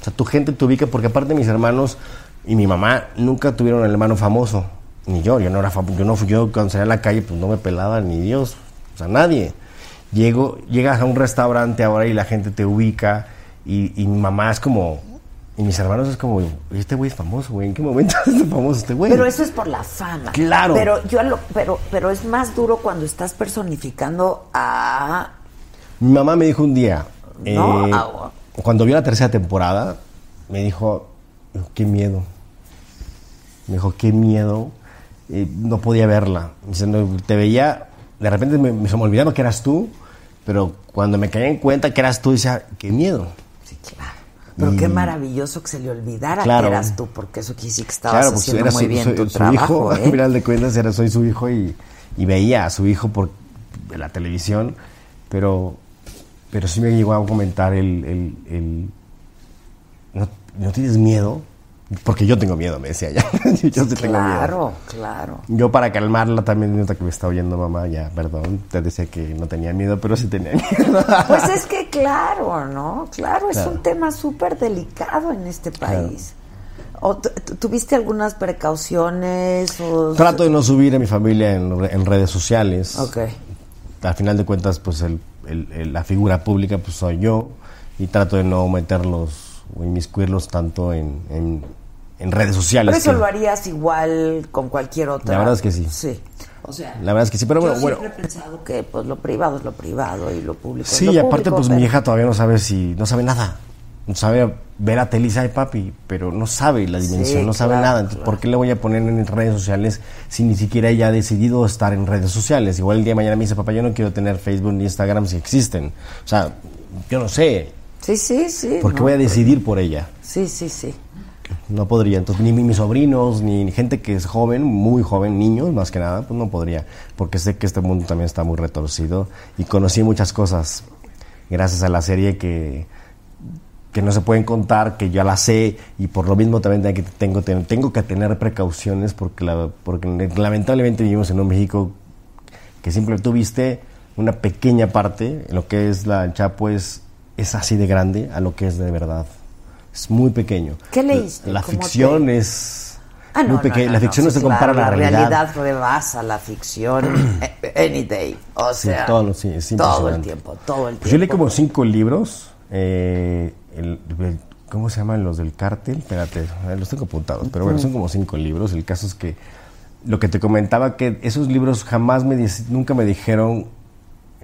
O sea, tu gente te ubica porque aparte mis hermanos y mi mamá nunca tuvieron el hermano famoso. Ni yo, yo no era famoso. Yo, no, fui- yo cuando salía a la calle pues no me pelaba ni Dios. O sea, nadie. Llego, llegas a un restaurante ahora y la gente te ubica y, y mi mamá es como... Y mis hermanos es como, este güey es famoso, güey. ¿En qué momento es famoso este güey? Pero eso es por la fama. Claro. Pero yo lo, pero, pero es más duro cuando estás personificando a Mi mamá me dijo un día, No, eh, cuando vio la tercera temporada, me dijo, qué miedo. Me dijo, qué miedo. Eh, no podía verla. Dice, no, te veía, de repente me, me- se me olvidaba que eras tú, pero cuando me caí en cuenta que eras tú, decía, qué miedo. Sí, claro. Pero qué Y- maravilloso que se le olvidara Claro. que eras tú, porque eso decir que estabas Claro, haciendo era muy su, bien su- tu su trabajo. hijo, ¿eh? al final de cuentas era, soy su hijo y, y veía a su hijo por la televisión, pero, pero sí me llegó a comentar el, el- el- ¿no, no tienes miedo? Porque yo tengo miedo, me decía ella. yo sí tengo miedo. Claro, claro. Yo para calmarla también, nota que me está oyendo mamá, ya, perdón, te decía que no tenía miedo, pero sí tenía miedo. Pues es que claro, ¿no? Claro, es Claro. un tema súper delicado en este país. ¿O tu- tu- ¿Tuviste algunas precauciones? O... Trato de no subir a mi familia en redes sociales. Ok. Al final de cuentas, pues el- el- el- la figura pública pues soy yo y trato de no meterlos o inmiscuirlos tanto en, en- en redes sociales. Pero eso que- lo harías igual con cualquier otra. La verdad es que sí. Sí. O sea, La verdad es que sí, pero bueno, yo bueno. siempre he pensado que pues lo privado es lo privado y lo público es Sí, lo y aparte público, pues pero- mi hija todavía no sabe si, no sabe nada. No sabe ver a tele y dice, "Ay, papi, pero no sabe la dimensión, Sí, no sabe claro, nada. Entonces, ¿por qué le voy a poner en redes sociales si ni siquiera ella ha decidido estar en redes sociales? Igual el día de mañana me dice, papá, yo no quiero tener Facebook ni Instagram si existen. O sea, yo no sé, Sí, sí, sí. ¿por qué ¿no? voy a decidir por ella? Sí, sí, sí. No podría. Entonces, ni mis sobrinos, ni gente que es joven, muy joven, niños más que nada, pues no podría. Porque sé que este mundo también está muy retorcido y conocí muchas cosas gracias a la serie que, que no se pueden contar, que ya la sé y por lo mismo también tengo tengo, que tener precauciones porque, la, porque lamentablemente vivimos en un México que simplemente tuviste una pequeña parte, lo que es la el Chapo es así de grande a lo que es de verdad. Es muy pequeño. ¿Qué leíste? La ¿Cómo ficción te- es Ah, no, muy pequeña. no, la no, ficción no, sí, se compara claro, a la realidad. realidad rebasa la ficción eh, any day. O Sí, sea, todo, sí, es todo el tiempo, todo el Pues yo leí tiempo. como cinco libros. eh, el- el- ¿Cómo se llaman los del cártel? Espérate, eh, los tengo apuntados. Pero bueno, son como cinco libros. El caso es que lo que te comentaba, que esos libros jamás me, nunca me dijeron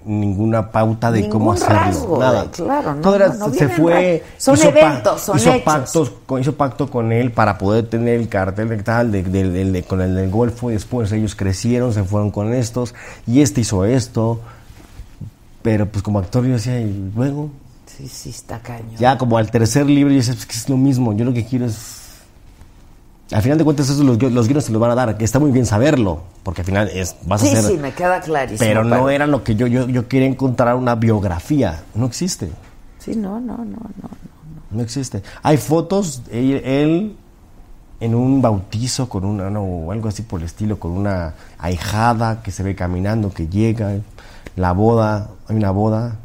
ninguna pauta de cómo hacerlo. rasgo, nada. claro, no, Todo era- no, no se fue. son hizo pa- eventos, son hizo hechos. pactos, hizo pacto con él para poder tener el cartel de tal, de- de- de- de- con el del Golfo. Y después ellos crecieron, se fueron con estos. Y este hizo esto. Pero pues como actor yo decía, y luego, Sí, sí, está cañón. ya como al tercer libro yo decía, "Pues, que es lo mismo, yo lo que quiero es... Al final de cuentas eso los, los guiones te lo van a dar, que está muy bien saberlo, porque al final es, vas sí, a hacer... sí, me queda clarísimo. pero no era lo que yo, yo, yo quería encontrar una biografía, no existe, Sí, no, no, no, no. no existe. Hay fotos, él, él en un bautizo con una, no, o algo así por el estilo, con una ahijada que se ve caminando, que llega, la boda, hay una boda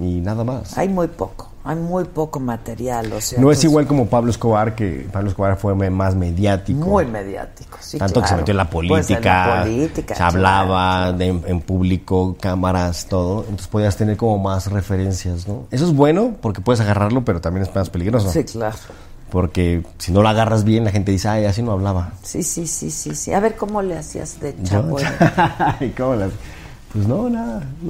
y nada más. Hay muy poco, hay muy poco material, o sea. No es pues, igual como Pablo Escobar, que Pablo Escobar fue más mediático. Muy mediático, sí, Tanto que se metió en la Pues, política, en la política, se hablaba claro. de- en, público, cámaras, todo. Entonces podías tener como más referencias, ¿no? Eso es bueno porque puedes agarrarlo, pero también es más peligroso. Sí, claro. Porque si no lo agarras bien, la gente dice, ay, así no hablaba. Sí, sí, sí, sí, sí. A ver cómo le hacías de chavo. Ay, ¿cómo las- Pues no, nada.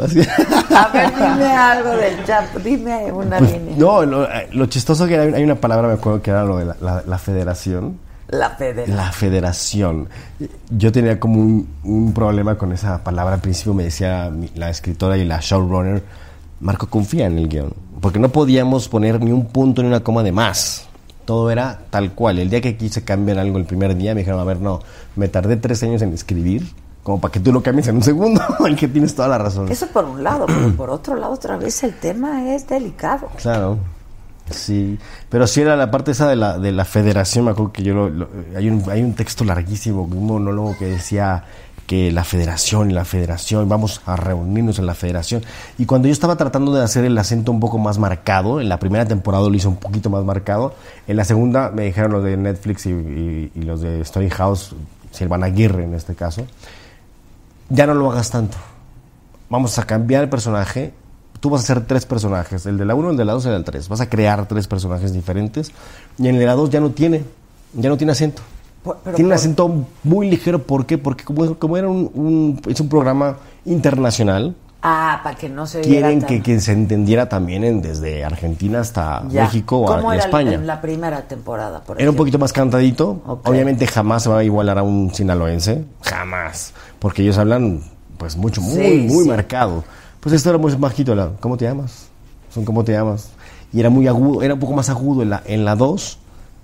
A ver, dime algo del chapo, dime una Pues, línea. no, lo, eh, lo chistoso que hay, hay una palabra, me acuerdo que era lo de la, la- la federación. La federación. Yo tenía como un, un problema con esa palabra. Al principio me decía la escritora y la showrunner, Marco, confía en el guion. Porque no podíamos poner ni un punto ni una coma de más. Todo era tal cual. El día que quise cambiar algo el primer día, me dijeron, a ver, no, me tardé tres años en escribir, como para que tú lo cambies en un segundo, en que tienes toda la razón. Eso por un lado, pero por otro lado, otra vez el tema es delicado. Claro. Sí, pero sí era la parte esa de la, de la federación, me acuerdo que yo lo- lo- hay, un, hay un texto larguísimo, un monólogo que decía que la federación la federación, vamos a reunirnos en la federación. Y cuando yo estaba tratando de hacer el acento un poco más marcado, en la primera temporada lo hice un poquito más marcado, en la segunda me dijeron los de Netflix y, y- y los de Story House, Silvana Aguirre en este caso, ya no lo hagas tanto. Vamos a cambiar el personaje. Tú vas a hacer tres personajes, el de la 1, el de la 2 y el de la 3. Vas a crear tres personajes diferentes. Y en el de la 2 ya no tiene, ya no tiene acento. Pero tiene un acento muy ligero. ¿Por qué? Porque como, como era un, un- es un programa internacional, Ah, para que no se quieren tan- que, que se entendiera también en- desde Argentina hasta Ya. México ¿Cómo a, y era España. en la primera temporada, por Era un ejemplo? poquito más cantadito. Ok. Obviamente jamás se va a igualar a un sinaloense. Jamás. Porque ellos hablan, pues, mucho, muy, Sí, muy sí. marcado. Pues esto era muy bajito. la- ¿Cómo te llamas? Son ¿cómo te llamas? Y era muy agudo, era un poco más agudo. En la, en la 2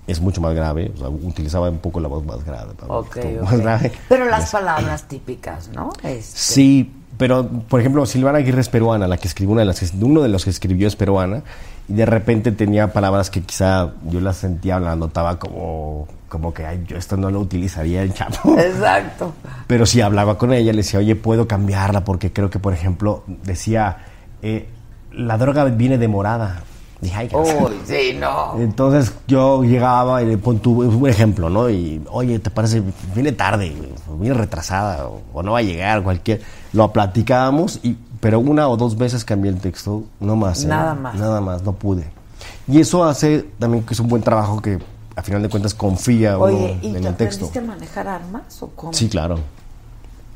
es mucho más grave. O sea, utilizaba un poco la voz más grave. Ok, un poco ok. más grave. Pero las palabras típicas, ¿no? Este, Sí, pero por ejemplo, Silvana Aguirre es peruana, la que escribió una de las uno de los que escribió es peruana y de repente tenía palabras que quizá yo las sentía, las notaba como como que ay, yo esto no lo utilizaría en Chapo. Exacto. Pero sí hablaba con ella, le decía, oye, puedo cambiarla porque creo que, por ejemplo, decía, eh, la droga viene demorada. Dije, ay, qué Uy, sí, no. entonces yo llegaba y le pon tu un ejemplo, ¿no? Y oye, ¿te parece? Viene tarde, viene retrasada o, o no va a llegar, cualquier. Lo platicábamos, y, pero una o dos veces cambié el texto, no más. ¿eh? Nada más. Nada más, no pude. Y eso hace también que es un buen trabajo que a final de cuentas confía uno Oye, ¿y en el texto. aprendiste a manejar armas o cómo? Sí, claro.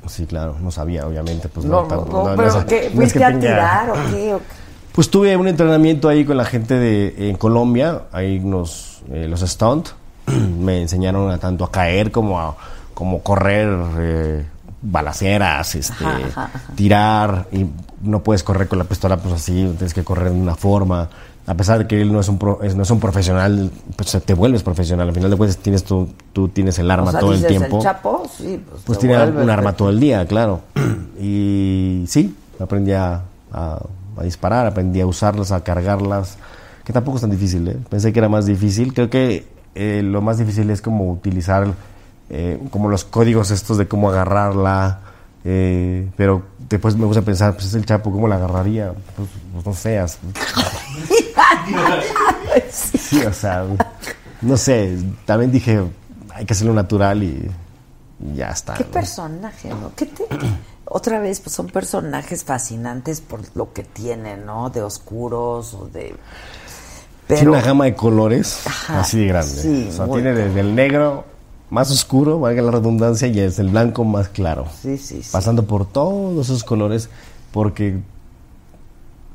Sí, claro, no sabía, obviamente. Pues No, no, no, pero no ¿qué? ¿Fuiste que a tirar o qué? o qué? Pues tuve un entrenamiento ahí con la gente de en Colombia, ahí nos, eh, los stunt, me enseñaron a tanto a caer como a como correr eh, balaceras, este, Ajá, ajá, ajá. tirar y no puedes correr con la pistola pues así, tienes que correr de una forma. A pesar de que él no es un pro- es- no es un profesional, pues te vuelves profesional. Al final de cuentas tienes tú, tú tienes el arma o sea, todo el tiempo. el chapo, sí, pues, Pues tiene vuelves un arma todo el día, claro. Y sí, aprendí a, a- a disparar, aprendí a usarlas, a cargarlas, que tampoco es tan difícil, ¿eh? Pensé que era más difícil. Creo que eh, lo más difícil es como utilizar eh, como los códigos estos de cómo agarrarla. eh, pero después me gusta pensar, pues es el chapo, ¿cómo la agarraría? Pues, pues no sé. as- Sí, o sea, no sé, también dije, hay que hacerlo natural y ya está. ¿Qué ¿no? personaje, no? ¿Qué te- Otra vez, pues son personajes fascinantes por lo que tienen, ¿no? De oscuros o de... Tiene una gama de colores Ajá, así de grande. sí, o sea, tiene desde el negro más oscuro, valga la redundancia, y es el blanco más claro. Sí, sí, sí. Pasando por todos esos colores, porque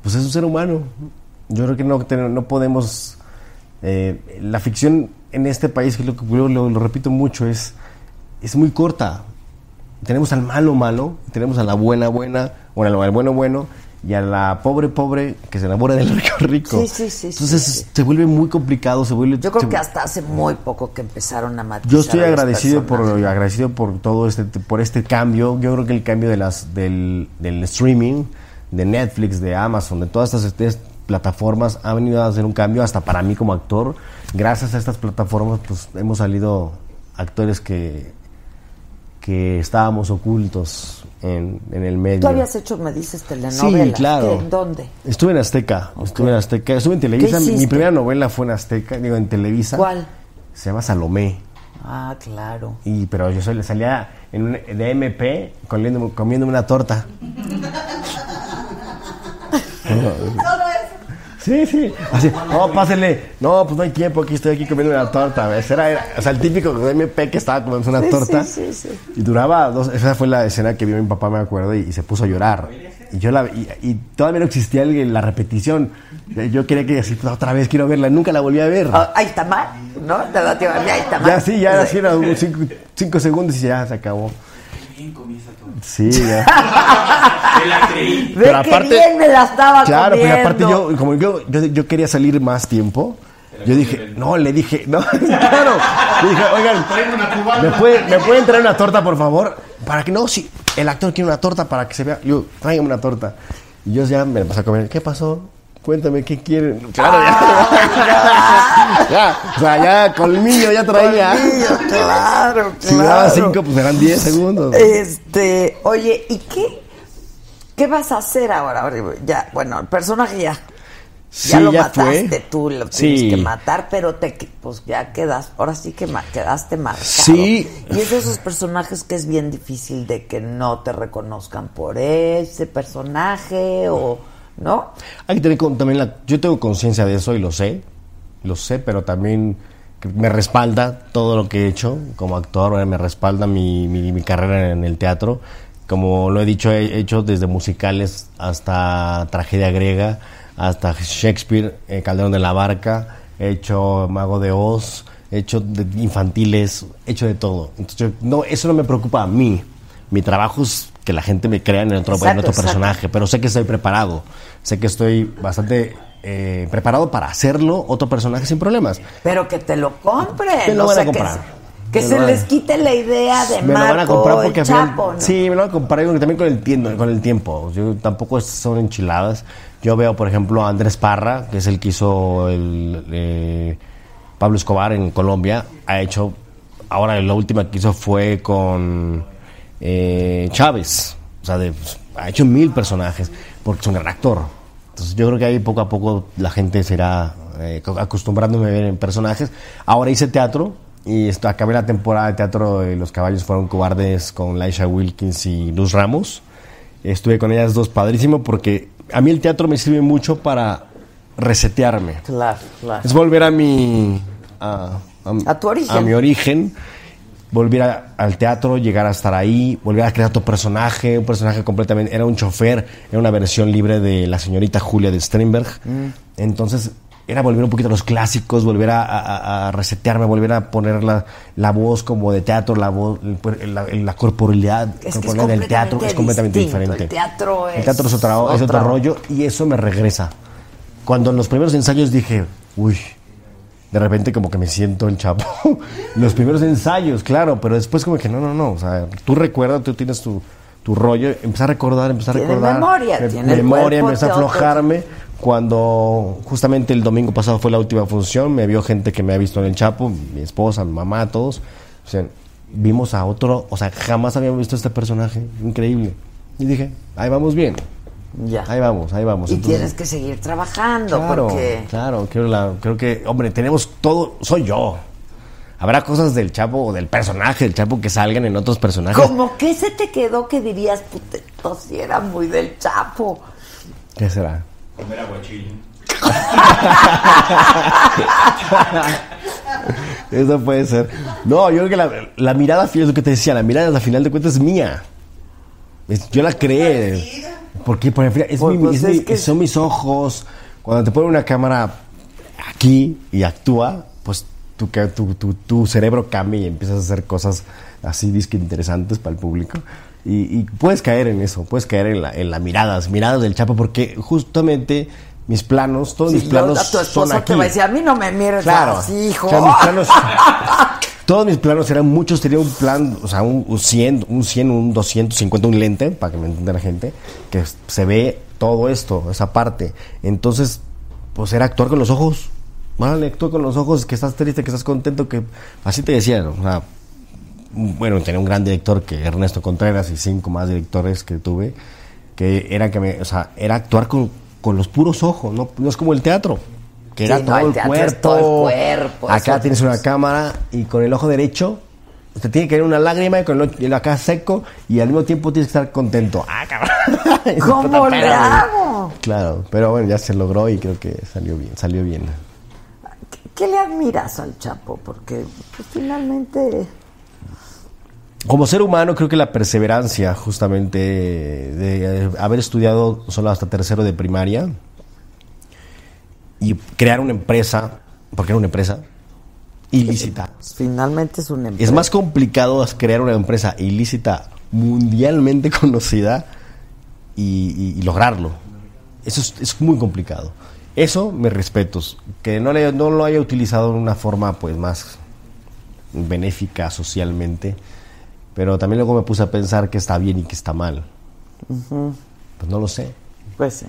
pues es un ser humano. Yo creo que no, no podemos... eh, la ficción en este país, que lo lo, lo repito mucho, es, es muy corta. Tenemos al malo malo, tenemos a la buena buena, bueno, al bueno bueno, y a la pobre pobre que se enamora del rico rico. Sí, sí, sí, Entonces sí, sí. se vuelve muy complicado, se vuelve... Yo creo se- que hasta hace muy poco que empezaron a matizar yo estoy agradecido por agradecido por todo este por este cambio. Yo creo que el cambio de las del, del streaming, de Netflix, de Amazon, de todas estas, estas plataformas ha venido a hacer un cambio hasta para mí como actor. Gracias a estas plataformas pues hemos salido actores que que estábamos ocultos en, en el medio. Tú habías hecho, me dices, telenovelas. Sí, claro. ¿En dónde? Estuve en Azteca, estuve en Azteca, estuve en Televisa. Mi, primera novela fue en Azteca, digo en Televisa. ¿Cuál? Se llama Salomé. Ah, claro. Y, pero yo soy, salía en un, de MP comiendo, comiéndome una torta. Sí, sí. Así, no, pásele. No, pues no hay tiempo, aquí estoy aquí comiendo una torta. ¿ves? Era, era- o sea, el típico de MP que estaba comiendo una Sí, torta. sí, sí, sí. Y duraba dos. Esa fue la escena que vio mi papá, me acuerdo, y, y se puso a llorar. Y yo la y, y todavía no existía el- la repetición. Yo quería que así, pues, otra vez quiero verla. Nunca la volví a ver. Ah, ahí está mal, ¿no? Te da tiempo, ahí está mal. Ya sí, ya así era unos cinco, cinco segundos y ya se acabó. Sí, ya. Me la creí. Pero aparte- bien me la estaba Claro, pero comiendo. aparte yo, como yo, yo, yo quería salir más tiempo, yo dije, no, le dije, no, claro, le dije, oigan, ¿me, puede- ¿me pueden traer una torta, por favor? Para que no, si el actor quiere una torta para que se vea, yo, tráigame una torta. Y yo ya me la pasé a comer, ¿qué pasó? Cuéntame, ¿qué quieren? Claro, ya, ya, o sea, ya colmillo ya traía. Colmillo, claro, Si me daba claro. cinco, pues eran diez segundos. Este, oye, ¿y qué, qué vas a hacer ahora? Ya, bueno, el personaje ya. Sí, ya lo ya mataste fue. tú, lo Sí. tienes que matar, pero te pues ya quedas, ahora sí que ma- quedaste marcado. Sí. Y es de esos personajes que es bien difícil de que no te reconozcan por ese personaje o ¿no? Hay que tener con- también la, yo tengo conciencia de eso y lo sé, lo sé, pero también me respalda todo lo que he hecho como actor, me respalda mi, mi, mi carrera en el teatro. Como lo he dicho, he hecho desde musicales hasta tragedia griega, hasta Shakespeare, eh, Calderón de la Barca, he hecho Mago de Oz, he hecho de infantiles, he hecho de todo. Entonces, no, eso no me preocupa a mí. Mi trabajo es que la gente me crea en otro, en personaje, pero sé que estoy preparado. Sé que estoy bastante eh, preparado para hacerlo otro personaje sin problemas. Pero que te lo compren. Me lo van a sea, que comprar. se- Que, se les quite la idea de me lo van a Marco, comprar el porque final- ¿no? sí, me lo van a comprar y también con el tiempo, con el tiempo. Yo tampoco son enchiladas. Yo veo, por ejemplo, a Andrés Parra, que es el que hizo el eh, Pablo Escobar en Colombia, ha hecho ahora la última que hizo fue con eh, Chávez. O sea, de- ha hecho mil personajes porque es un gran actor. Entonces yo creo que ahí poco a poco la gente se irá eh, acostumbrándome a ver en personajes. Ahora hice teatro y esto, acabé la temporada de teatro de Los Caballos Fueron Cobardes con Laisha Wilkins y Luz Ramos. Estuve con ellas dos padrísimo porque a mí el teatro me sirve mucho para resetearme. Claro, claro. Es volver a mi... A, A tu origen. A mi origen. Volver a- al teatro, llegar a estar ahí, volver a crear otro personaje, un personaje completamente... Era un chofer, era una versión libre de la señorita Julia de Sternberg. Mm. Entonces, era volver un poquito a los clásicos, volver a, a- a resetearme, volver a poner la, la voz como de teatro, la voz, el- la, la corporalidad, corporalidad del teatro es completamente diferente. El teatro El teatro es, otra- es otro rollo y eso me regresa. Cuando en los primeros ensayos dije, uy, de repente como que me siento el chapo. los primeros ensayos, claro, pero después como que no, no, no. O sea, tú recuerdas, tú tienes tu, tu rollo, empecé a recordar, empecé a recordar. memoria, me- tiene memoria, empecé a aflojarme. Cuando justamente el domingo pasado fue la última función, me vio gente que me ha visto en el Chapo, mi esposa, mi mamá, todos. O sea, vimos a otro, o sea, jamás habíamos visto este personaje, increíble. Y dije, ahí vamos bien. Ya. Ahí vamos, ahí vamos. Y Entonces, tienes que seguir trabajando Claro, porque... claro, creo, la- creo que, hombre, tenemos todo, soy yo. Habrá cosas del Chapo o del personaje del Chapo que salgan en otros personajes. Como que se te quedó que dirías, puta, esto sí era muy del Chapo. ¿Qué será? Comer aguachile. Eso puede ser. No, yo creo que la, la mirada, es lo que te decía, la mirada a final de cuentas es mía. Es- yo la creé. Porque por ejemplo, es Pues, mi- pues, es mi- es que- son mis ojos. Cuando te ponen una cámara aquí y actúa, pues tu, tu, tu, tu cerebro cambia y empiezas a hacer cosas así disque interesantes para el público. Y, y puedes caer en eso, puedes caer en, la, en las miradas, miradas del Chapo, porque justamente mis planos, todos Sí, mis yo- planos a tu son aquí. te va a decir, a mí no me mires Claro. así, hijo. O sea, mis planos- todos mis planos eran muchos. Tenía un plan, o sea, un, un 100, un 100, un 250, un lente, para que me entienda la gente, que se ve todo esto, esa parte. Entonces, pues era actuar con los ojos. Vale, actúa con los ojos, que estás triste, que estás contento, que así te decía, o sea, bueno, tenía un gran director que Ernesto Contreras y cinco más directores que tuve, que era que me, o sea, era actuar con, con los puros ojos, no, no es como el teatro, que era todo el cuerpo. todo el cuerpo, Acá eso- tienes una cámara y con el ojo derecho te tiene que ir una lágrima y con el, el acá seco y al mismo tiempo tienes que estar contento. Ah, cabrón. ¿Cómo le Espérame. hago? Claro, pero bueno, ya se logró y creo que salió bien, salió bien. ¿Qué le admiras al Chapo? Porque pues, finalmente... Como ser humano, creo que la perseverancia, justamente, de eh, haber estudiado solo hasta tercero de primaria y crear una empresa, porque era una empresa ilícita. finalmente es un empresa. Es más complicado crear una empresa ilícita mundialmente conocida y, y- y lograrlo. Eso es, es muy complicado. Eso, me respetos. Que no, le- no lo haya utilizado de una forma pues más benéfica socialmente. Pero también luego me puse a pensar que está bien y que está mal. Pues no lo sé. Pues sí.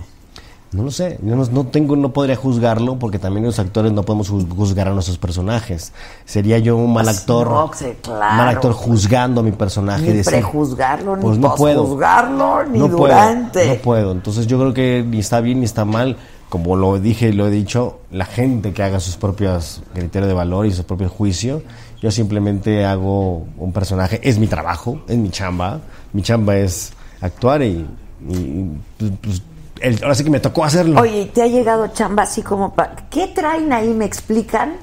No lo sé, yo no, no tengo, no podría juzgarlo porque también los actores no podemos juz- juzgar a nuestros personajes. Sería yo un mal Pues actor, no, sí, claro. mal actor juzgando a mi personaje. Ni decir, prejuzgarlo, ni pues no puedo, posjuzgarlo, ni no puedo, durante. no puedo. Entonces yo creo que ni está bien ni está mal. Como lo dije y lo he dicho, la gente que haga sus propios criterios de valor y su propio juicio. Yo simplemente hago un personaje, es mi trabajo, es mi chamba. Mi chamba es actuar y, y- y, pues, pues, el- ahora sí que me tocó hacerlo. Oye, ¿y ¿te ha llegado chamba así como para... ¿Qué traen ahí? ¿Me explican?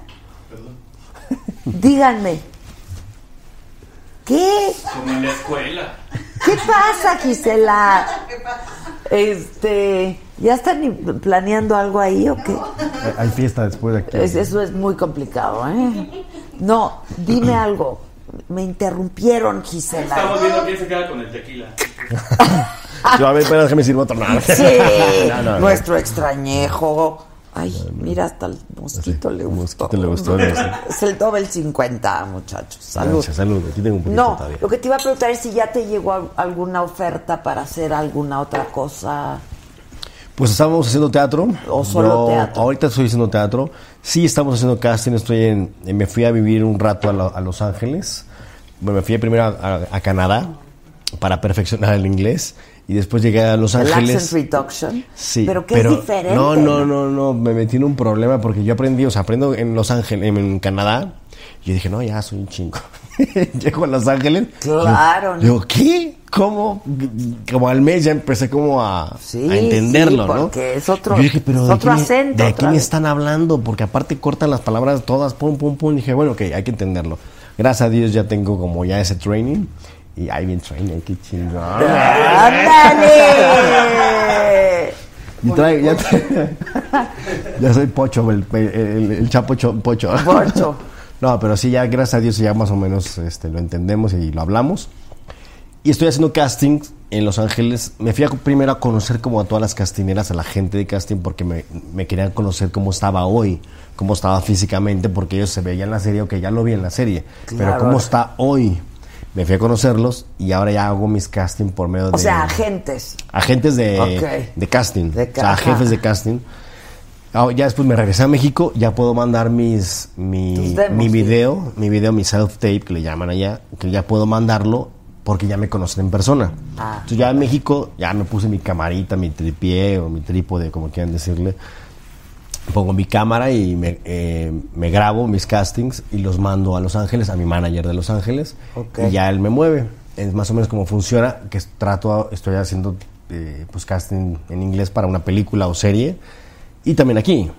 Díganme. ¿Qué? Como en la escuela. ¿Qué pasa, Gisela? Este, ¿ya están planeando algo ahí o qué? Hay fiesta después de aquí. Es- eso es muy complicado, ¿eh? No, dime algo. Me interrumpieron, Gisela. Estamos viendo quién se queda con el tequila. Yo, a ver, espera, déjame sirvo otro. No, Sí, No, no, nuestro extrañejo. Ay, mira, hasta el mosquito le gustó. mosquito le gustó, sí. Es el doble 50, muchachos. Salud. Gracias, salud. Aquí tengo un poquito No, todavía. lo que te iba a preguntar es si ya te llegó al- alguna oferta para hacer alguna otra cosa. Pues estábamos haciendo teatro. ¿O solo Yo teatro? Ahorita estoy haciendo teatro. Sí, estamos haciendo casting. Estoy en, me fui a vivir un rato a, a Los Ángeles. Bueno, me fui primero a, a- a Canadá para perfeccionar el inglés. Y después llegué a Los El Ángeles. accent reduction. Sí, pero que es diferente. No, no, no, no, me metí en un problema porque yo aprendí, o sea, aprendo en Los Ángeles, en, en Canadá. Y yo dije, no, ya soy un chingo. Llego a Los Ángeles. Claro, Digo, ¿qué? ¿Cómo? Como al mes ya empecé como a, Sí, a entenderlo, sí, ¿no? porque es otro- yo dije, pero es ¿de otro me- acento, ¿De me vez. están hablando? Porque aparte cortan las palabras todas, pum, pum, pum. Y dije, bueno, ok, hay que entenderlo. Gracias a Dios ya tengo como ya ese training. Y ahí bien training, qué chingón. ¡Ándale! Y trae- ya, soy pocho, el, el- el chapo cho- pocho. Pocho. No, pero sí, ya gracias a Dios ya más o menos este, lo entendemos y lo hablamos. Y estoy haciendo casting en Los Ángeles. Me fui a, primero a conocer como a todas las castineras, a la gente de casting, porque me, me querían conocer cómo estaba hoy, cómo estaba físicamente, porque ellos se veían en la serie, que ya lo vi en la serie, pero Claro. cómo está hoy. Me fui a conocerlos y ahora ya hago mis casting por medio de... O sea, agentes. agentes de, Ok. de casting, De o sea, jefes de casting. Ah, ya después me regresé a México, ya puedo mandar mis mi, demos, mi sí. video, mi video, mi self tape que le llaman allá, que ya puedo mandarlo porque ya me conocen en persona. Ah. Entonces ya en México ya me puse mi camarita, mi tripié o mi trípode, como quieran decirle. Pongo mi cámara y me, eh, me grabo mis castings y los mando a Los Ángeles, a mi manager de Los Ángeles. Ok. Y ya él me mueve. Es más o menos como funciona, que trato, estoy haciendo eh, pues casting en inglés para una película o serie. Y también aquí,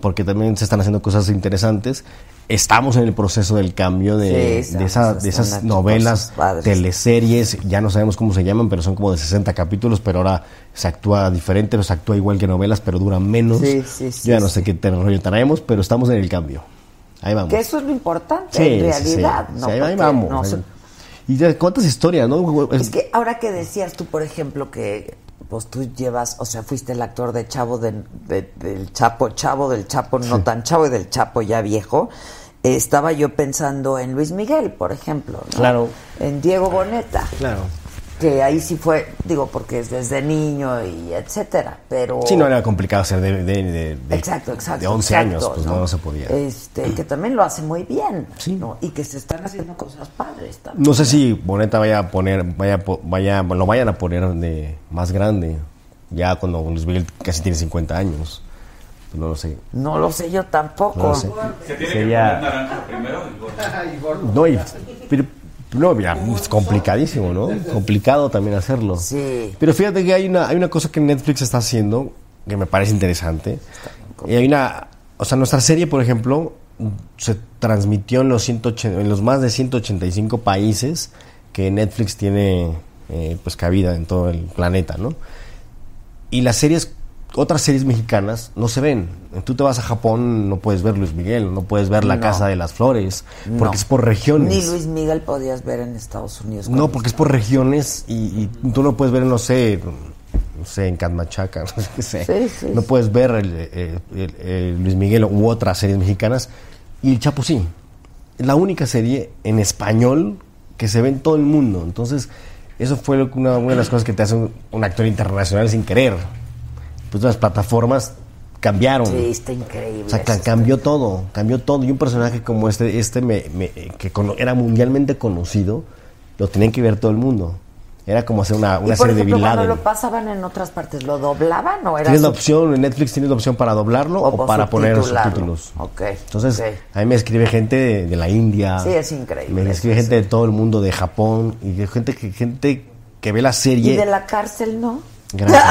porque también se están haciendo cosas interesantes. Estamos en el proceso del cambio de, Sí, de, esa- esas novelas, teleseries, ya no sabemos cómo se llaman, pero son como de 60 capítulos, pero ahora se actúa diferente, pero se actúa igual que novelas, pero duran menos. Sí, sí, sí, Yo ya no sé qué rollo traemos, pero estamos en el cambio. Ahí vamos. Que eso es lo importante, en realidad. ¿no? ahí vamos. no ahí- Y ya, cuántas historias, ¿no? Es que ahora que decías tú, por ejemplo, que pues tú llevas, o sea, fuiste el actor de Chavo de- de- del Chapo, Chavo del Chapo no tan Chavo y del Chapo ya viejo, eh, estaba yo pensando en Luis Miguel, por ejemplo, ¿no? Claro. En Diego Boneta, Claro. Que ahí sí fue, digo, porque es desde niño y etcétera, pero... Sí, no era complicado ser de, de, de- de- Exacto, exacto. de 11 exacto, años, pues no, no se podía. Este, que también lo hace muy bien, Sí. ¿no? Y que se están haciendo cosas padres también. No sé si Boneta vaya a poner, vaya, vaya, lo vayan a poner de más grande, ya cuando Luis Miguel casi tiene 50 años. Pues no lo sé. No lo sé yo tampoco. No lo sé. Se tiene Sería- que poner naranja primero y gordo. No, y, pero- no, mira, es complicadísimo, ¿no? Complicado también hacerlo. Sí. Pero fíjate que hay una, hay una cosa que Netflix está haciendo que me parece interesante. Y hay una, o sea, nuestra serie, por ejemplo, se transmitió en los, 180 en los más de 185 países que Netflix tiene eh, pues cabida en todo el planeta, ¿no? Y las series, otras series mexicanas no se ven. Tú te vas a Japón, no puedes ver Luis Miguel, no puedes ver La No. Casa de las Flores, porque No. es por regiones. Ni Luis Miguel podías ver en Estados Unidos. No, porque es por regiones y, y tú no puedes ver, no sé, no sé, en Catmachaca, no sé qué sé. Sí, sí, no puedes ver el, el- el- el Luis Miguel u otras series mexicanas. Y el Chapo sí. Es la única serie en español que se ve en todo el mundo. Entonces, eso fue lo que una, una de las cosas que te hace un, un actor internacional sin querer. Pues las plataformas cambiaron. Sí, está increíble. O sea, ca- cambió todo, cambió todo. Y un personaje como este, este me, me- que era mundialmente conocido, lo tenía que ver todo el mundo. Era como hacer una, Y una por serie de ejemplo, Bin cuando Laden. lo pasaban en otras partes, ¿lo doblaban o era Tienes la opción, en Netflix tienes la opción para doblarlo o, o para poner subtítulos. Ok. Entonces, ok. a mí me escribe gente de, de la India. Sí, es increíble Me escribe gente de todo el mundo, de Japón, y de gente que, gente que ve la ¿Y serie. de la cárcel no? Gracias.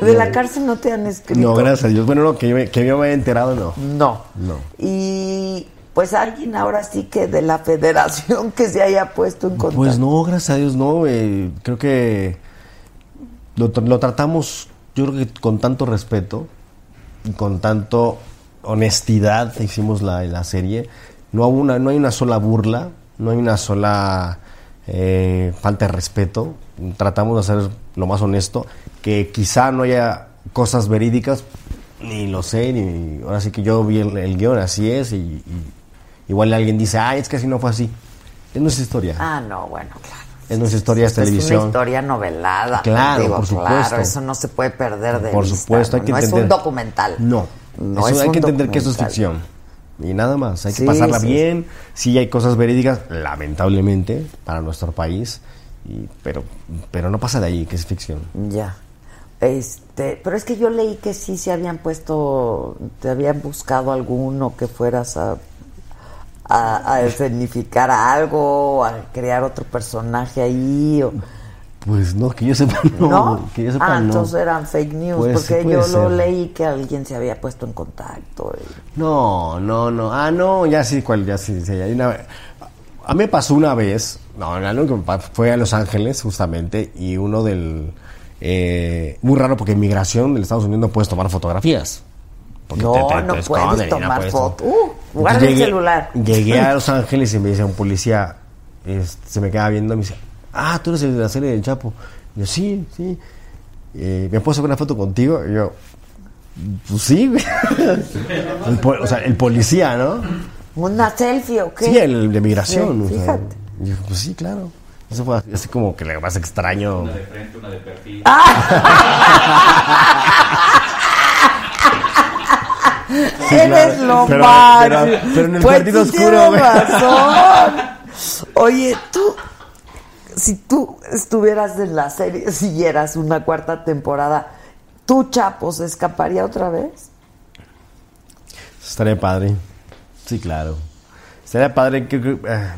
De la cárcel no te han escrito. no, gracias a Dios. Bueno, no, que yo, me- que yo me haya enterado, no. No. No. Y pues alguien ahora sí que de la federación que se haya puesto en contacto. Pues no, gracias a Dios no. eh, creo que lo tratamos, yo creo que con tanto respeto y con tanto honestidad hicimos la, la serie. No, hubo una, no hay una sola burla, no hay una sola eh, falta de respeto. Tratamos de hacer lo más honesto, que quizá no haya cosas verídicas, ni lo sé, ni ahora sí que yo vi el, el guion, así es, y, y igual alguien dice, ay, es que así no fue así. Es nuestra historia. Ah, no, bueno, claro. Es nuestra historia de Es una televisión. historia novelada. Claro, digo, por Claro, supuesto. eso no se puede perder de Por vista, supuesto, hay ¿no? que No entender. es un documental. No, No Eso es hay que entender que eso es ficción. Y nada más, hay que pasarla sí. bien. Sí hay cosas verídicas, lamentablemente, para nuestro país, y- pero, pero no pasa de ahí, que es ficción. Ya. Este, pero es que yo leí que sí se habían puesto, te habían buscado alguno que fueras a, a, a escenificar algo, a crear otro personaje ahí. O, Pues no, que yo sepa, no. ¿No? Que yo sepa, ah, no. entonces eran fake news, porque ser, yo lo leí que alguien se había puesto en contacto. y- No, no, no. Ah, no, ya sí, cuál, ya sí. sí, hay una- a mí me pasó una vez, no, me pa- fue a Los Ángeles, justamente, y uno del. eh, muy raro porque en migración del Estados Unidos no puedes tomar fotografías. Porque No, te- te- te no puedes no tomar puedes- foto. Uh, guarda el celular. Llegué a Los Ángeles y me dice un policía, este, se me queda viendo y me dice, ah, tú eres el de la serie del Chapo. Y yo, sí, sí. Eh, ¿Me puedo sacar una foto contigo? Y yo, pues sí. El o sea, el policía, ¿no? ¿Una selfie o qué? Sí, el de migración. Sí, o sea. fíjate. Y yo, pues sí, claro. Eso fue así como que le más extraño. Una de frente, una de perfil. Eres claro. lo Pero- más. pero- pero en el pues cuartito sí oscuro, razón. Oye, tú, si tú estuvieras en la serie, siguieras una cuarta temporada, ¿tú, Chapo, se escaparía otra vez? Estaría padre. Sí, claro. Estaría padre que... eh,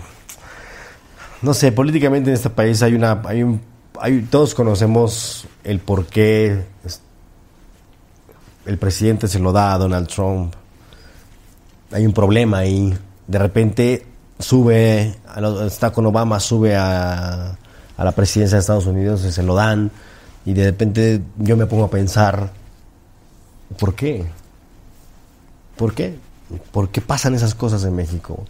no sé, políticamente en este país hay una... Hay un, hay, todos conocemos el por qué el presidente se lo da a Donald Trump. Hay un problema ahí. De repente sube, está con Obama, sube a, a la presidencia de Estados Unidos y se lo dan. Y de repente yo me pongo a pensar, ¿por qué? ¿Por qué? ¿Por qué pasan esas cosas en México?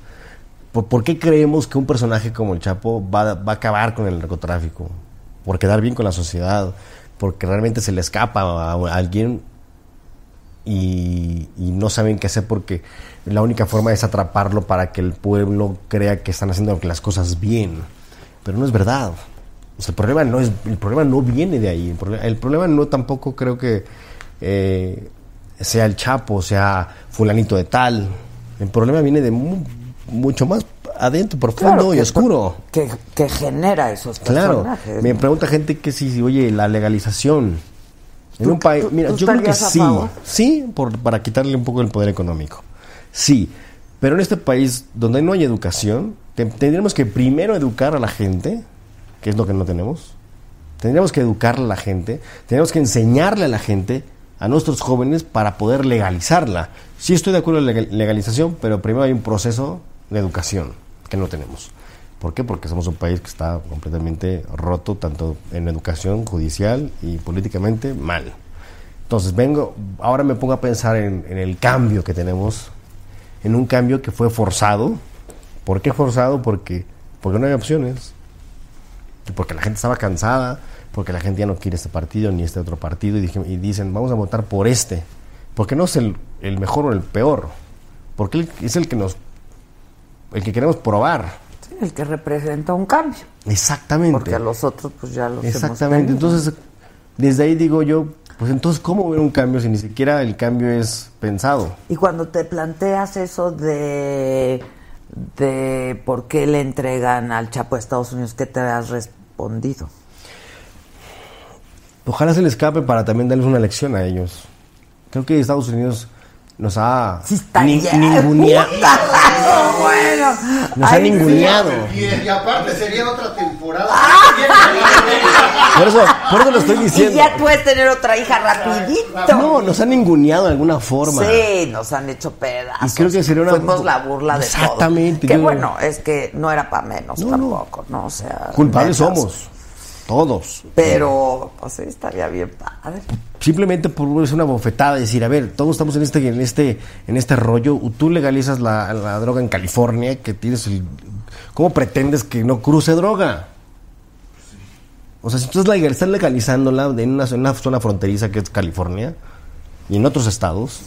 ¿Por, por qué creemos que un personaje como el Chapo va, va a acabar con el narcotráfico? ¿Por quedar bien con la sociedad? ¿Porque realmente se le escapa a, a alguien y, y no saben qué hacer porque la única forma es atraparlo para que el pueblo crea que están haciendo las cosas bien? Pero no es verdad. O sea, el problema no es el problema no viene de ahí. El problema, el problema no tampoco creo que eh, sea el Chapo, sea fulanito de tal. El problema viene de mu- mucho más adentro, profundo Claro, y que- oscuro. Que, que genera esos Claro. personajes. Me ¿no? pregunta gente que si, oye, la legalización. En ¿Tú- un país, mira, tú yo creo que sí. favor? Sí, por, para quitarle un poco el poder económico. Sí. Pero en este país donde no hay educación, te- tendríamos que primero educar a la gente, que es lo que no tenemos. Tendríamos que educarle a la gente, tendríamos que enseñarle a la gente, a nuestros jóvenes, para poder legalizarla. Sí estoy de acuerdo en la legal- legalización, pero primero hay un proceso de educación que no tenemos. ¿Por qué? Porque somos un país que está completamente roto, tanto en educación, judicial y políticamente mal. Entonces vengo, ahora me pongo a pensar en, el cambio que tenemos, en un cambio que fue forzado. ¿Por qué forzado? Porque, porque no hay opciones porque la gente estaba cansada, porque la gente ya no quiere este partido ni este otro partido y, dicen, vamos a votar por este, porque no es el, el mejor o el peor, porque es el que nos, el que queremos probar. El que representa un cambio. Exactamente. Porque a los otros, pues ya los hemos Exactamente. Entonces, desde ahí digo yo, pues entonces, ¿cómo ver un cambio si ni siquiera el cambio es pensado? Y cuando te planteas eso de, de por qué le entregan al Chapo a Estados Unidos, ¿qué te has respondido? Ojalá se le escape para también darles una lección a ellos. Creo que Estados Unidos nos ha ni- ya. ningunea- bueno, nos ha Ay, sí. ninguneado. Y, y aparte sería otra temporada. Por eso, por eso lo estoy Y diciendo. ya puedes tener otra hija rapidito. No, nos han ninguneado de alguna forma. Sí, nos han hecho pedazos. Y creo que sería una- Fuimos la burla de Exactamente, todo. Que yo- bueno, es que no era para menos No, no. tampoco, ¿no? O sea... Culpables somos. Todos. Pero, pues sí, estaría bien padre. Simplemente por es una bofetada decir, a ver, todos estamos en este, en este, en este rollo. Tú legalizas la, la droga en California, que tienes el. ¿Cómo pretendes que no cruce droga? O sea, si tú estás legalizándola en una, en una zona fronteriza que es California y en otros estados,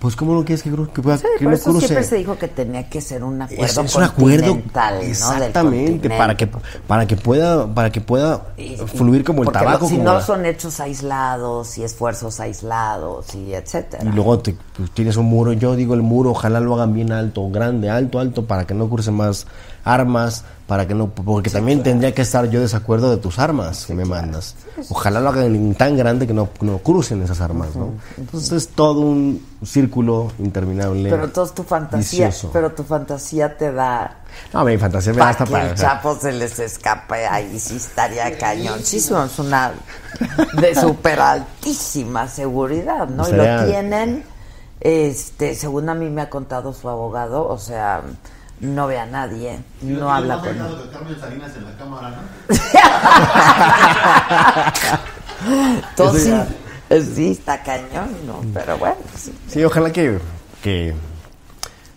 pues ¿cómo no quieres que, que, pueda- Sí, que por eso cruce? siempre se dijo que tenía que ser un acuerdo Es, es un acuerdo exactamente para que para que pueda para que pueda Y- fluir como el tabaco lo- si como no la- son hechos aislados y esfuerzos aislados y etcétera. y luego te- pues, tienes un muro yo digo el muro ojalá lo hagan bien alto grande alto alto para que no crucen más armas para que no porque también tendría que estar yo de desacuerdo de tus armas que me mandas. Ojalá lo hagan tan grande que no, no crucen esas armas no entonces es todo un círculo interminable pero entonces tu fantasía, vicioso. pero tu fantasía te da no mi fantasía me basta que para el Chapo se les escape ahí sí estaría cañón. Sí, son es una de súper altísima seguridad, ¿no? Y lo tienen, este, según a mí me ha contado su abogado, o sea, no ve a nadie, no habla con él. él. Carmen Salinas en la cámara, ¿no? Entonces, sí, sí, está cañón, ¿no? Pero bueno, sí. Sí, ojalá que, que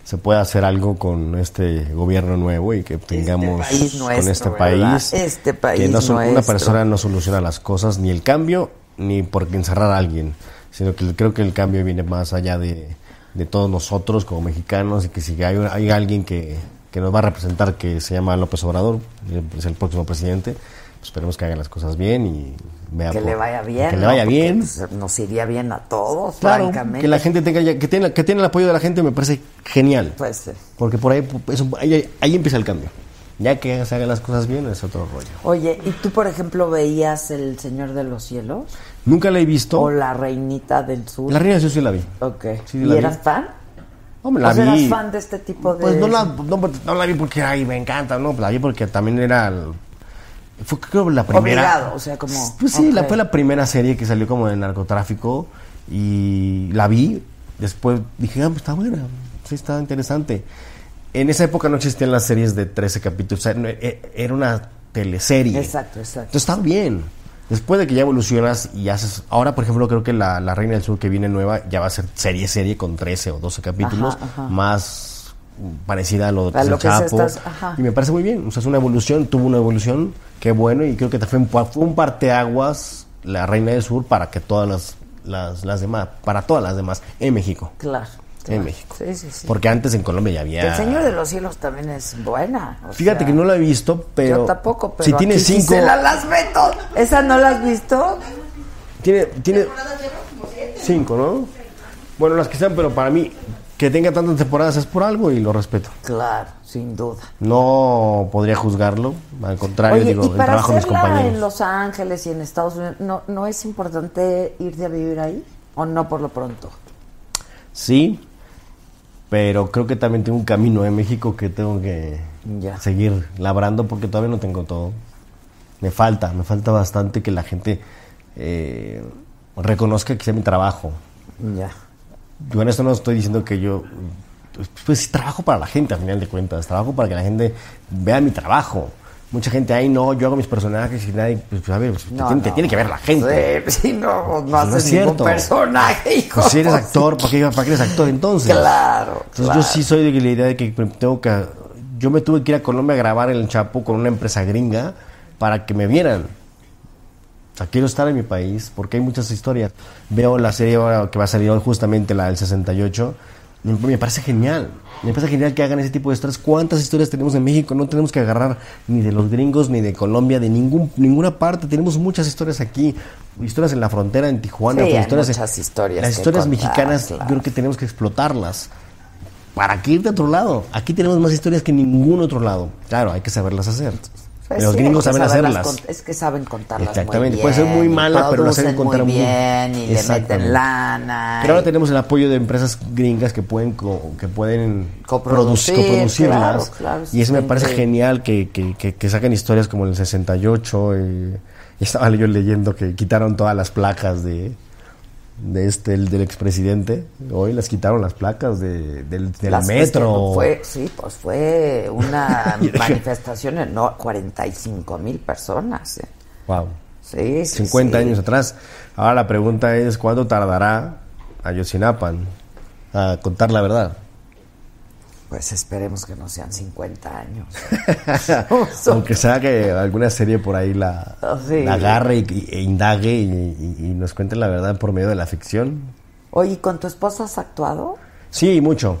se pueda hacer algo con este gobierno nuevo y que tengamos país con este ¿verdad? país. Este país que no una persona no soluciona las cosas, ni el cambio, ni por encerrar a alguien, sino que creo que el cambio viene más allá de, de todos nosotros como mexicanos y que si hay, hay alguien que, que nos va a representar que se llama López Obrador, es el próximo presidente, pues esperemos que haga las cosas bien y vea que por- le vaya bien. Que le vaya bien. pues, nos iría bien a todos, Claro, francamente. que la gente tenga que tiene, que tiene el apoyo de la gente me parece genial. Pues, eh, Porque por ahí, eso- ahí, ahí empieza el cambio. Ya que se hagan las cosas bien es otro rollo. Oye, ¿y tú, por ejemplo, veías El Señor de los Cielos? Nunca la he visto. ¿O La Reinita del Sur? La reina sí, sí la vi. Ok. Sí, ¿Y la vi. eras fan? Hombre, la ¿O vi. eras fan de este tipo de...? Pues no la, no, no la vi porque, ay, me encanta, no, la vi porque también era, el- fue creo la primera. Obligado, o sea, como... Pues sí, la, fue la primera serie que salió como de narcotráfico y la vi, después dije, ah, pues está buena, sí, está interesante. En esa época no existían las series de 13 capítulos, o sea, no, e- era una teleserie. Exacto, exacto. Entonces está bien. Después de que ya evolucionas y haces... Ahora, por ejemplo, creo que la, la Reina del Sur que viene nueva ya va a ser serie, serie con 13 o 12 capítulos. Ajá, ajá. Más parecida a lo de A lo que es Chapo. estas-. Y me parece muy bien. O sea, es una evolución, tuvo una evolución. Qué bueno. Y creo que fue un, fue un parteaguas la Reina del Sur para que todas las, las, las demás... Para todas las demás en México. Claro. En claro. México. Sí, sí, sí. Porque antes en Colombia ya había... El Señor de los Cielos también es buena. o Fíjate sea, que no la he visto, pero... Yo tampoco, pero Si tiene aquí cinco... Gisela las todas. ¿Esa no la has visto? Tiene, tiene cinco, ¿no? Bueno, las que sean, pero para mí, que tenga tantas temporadas es por algo y lo respeto. Claro, sin duda. No podría juzgarlo, al contrario, Oye, digo, y el para trabajo de mis compañeros. en Los Ángeles y en Estados Unidos, ¿no, ¿no es importante irte a vivir ahí? ¿O no por lo pronto? Sí, pero creo que también tengo un camino en México que tengo que Ya. seguir labrando porque todavía no tengo todo. Me falta, me falta bastante que la gente eh, reconozca que sea mi trabajo. Ya. Yo en esto no estoy diciendo que yo, pues sí, trabajo para la gente a final de cuentas, trabajo para que la gente vea mi trabajo. Mucha gente, ay no, yo hago mis personajes y nadie, pues a ver, pues, te No, tiene, te no. tiene que ver la gente. Sí, sí, no, no Pues no haces es ningún cierto. personaje, hijo. Pues si eres actor, ¿para qué, para qué eres actor entonces? Claro, Entonces claro. yo sí soy de la idea de que tengo que... Yo me tuve que ir a Colombia a grabar El Chapo con una empresa gringa para que me vieran. O sea, quiero estar en mi país porque hay muchas historias. Veo la serie ahora que va a salir hoy, justamente la del 68. Me, parece genial. Me parece genial que hagan ese tipo de historias. ¿Cuántas historias tenemos en México? No tenemos que agarrar ni de los gringos, ni de Colombia, de ningún, ninguna parte. Tenemos muchas historias aquí. Historias en la frontera, en Tijuana. Sí, historias muchas historias Las historias contar, mexicanas, claro. creo que tenemos que explotarlas. ¿Para qué ir de otro lado? Aquí tenemos más historias que en ningún otro lado. Claro, hay que saberlas hacer. Pues los sí, gringos saben hacerlas. con- es que saben contarlas Exactamente, muy bien. puede ser muy mala, pero la saben contar muy muy- bien y le meten lana. Pero ahora tenemos el apoyo de empresas gringas que pueden co- que pueden Coproducir, produc- coproducirlas. claro, claro, y eso me parece genial que, que, que, que saquen historias como el 68. Y, y estaba yo leyendo que quitaron todas las placas de, de este el del expresidente. Hoy les quitaron las placas de, del, del Las- metro. fue, sí, pues fue una manifestación, no, 45 mil personas. eh. Wow. Sí, sí, 50 sí. años atrás. Ahora la pregunta es, ¿cuánto tardará Ayotzinapa a contar la verdad? Pues esperemos que no sean 50 años. Aunque sea que alguna serie por ahí la, Ah, sí. la agarre y, e indague y, y- y nos cuente la verdad por medio de la ficción. Oye, ¿y ¿con tu esposa has actuado? Sí, mucho.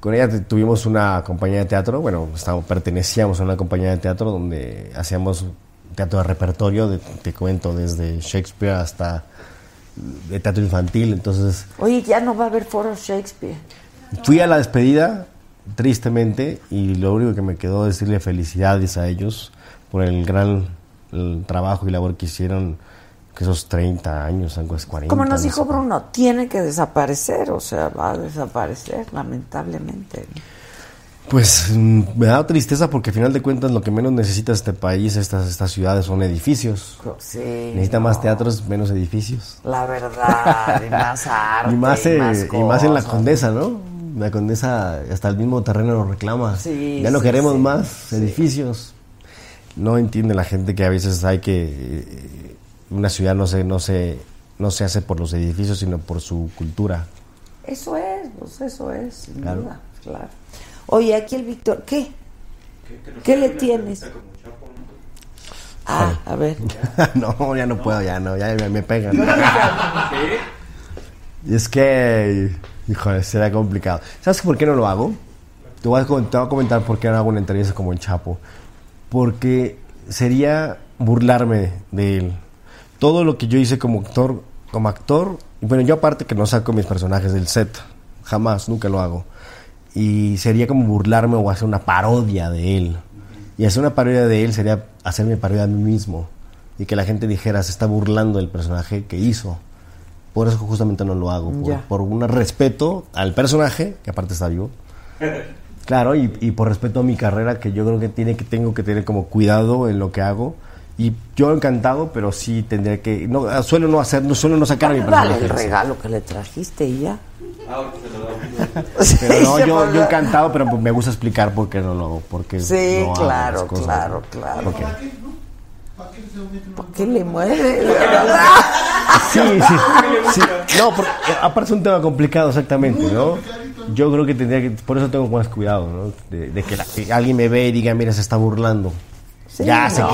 Con ella tuvimos una compañía de teatro, bueno, estábamos, pertenecíamos a una compañía de teatro donde hacíamos teatro de repertorio, de- te cuento, desde Shakespeare hasta de teatro infantil, entonces Oye, ya no va a haber foro Shakespeare. Fui a la despedida, tristemente, y lo único que me quedó decirle felicidades a ellos por el gran el trabajo y labor que hicieron, que esos 30 años, algo es 40. Como nos no dijo. Bruno, tiene que desaparecer, o sea, va a desaparecer, lamentablemente. Pues mm, me da tristeza porque al final de cuentas lo que menos necesita este país, estas, estas ciudades, son edificios. Sí. Necesita más teatros, menos edificios. La verdad, y más arte. y, más, eh, más y más en la condesa, ¿no? La condesa, hasta el mismo terreno lo reclama. Sí, ya no sí, queremos sí, más sí. edificios. No entiende la gente que a veces hay que. eh, una ciudad no se, no, se, no se hace por los edificios, sino por su cultura. Eso es, pues eso es, sin Claro. duda, claro. Oye, aquí el Víctor, ¿qué? ¿Qué le tienes? Ah, a ver. no, ya no puedo, ya no, ya me, me pegan. Y es que, híjole, será complicado. ¿Sabes por qué no lo hago? Te voy, a, te a comentar por qué no hago una entrevista como el Chapo. Porque sería burlarme de él. Todo lo que yo hice como actor, como actor, bueno, yo aparte que no saco mis personajes del set, jamás, nunca lo hago. Y sería como burlarme o hacer una parodia de él. Y hacer una parodia de él sería hacerme parodia a mí mismo. Y que la gente dijera, se está burlando del personaje que hizo. Por eso justamente no lo hago. Por, por un respeto al personaje, que aparte está vivo. Claro, y, y por respeto a mi carrera, que yo creo que, tiene, que tengo que tener como cuidado en lo que hago. Y yo encantado, pero sí tendría que... No, suelo no hacer, no suelo no sacar a mi Dale personaje. el regalo que le trajiste y ya. Pero no, yo, pues, yo encantado, pero me gusta explicar por qué no lo hago. Porque Sí, no hago claro, las cosas. claro, claro. ¿Por qué le mueve? Sí, sí, sí. No, porque, eh, aparte es un tema complicado, exactamente, ¿no? Yo creo que tendría que, por eso tengo más cuidado, ¿no? De, de que, la- que alguien me ve y diga, mira, se está burlando. ya, se, no.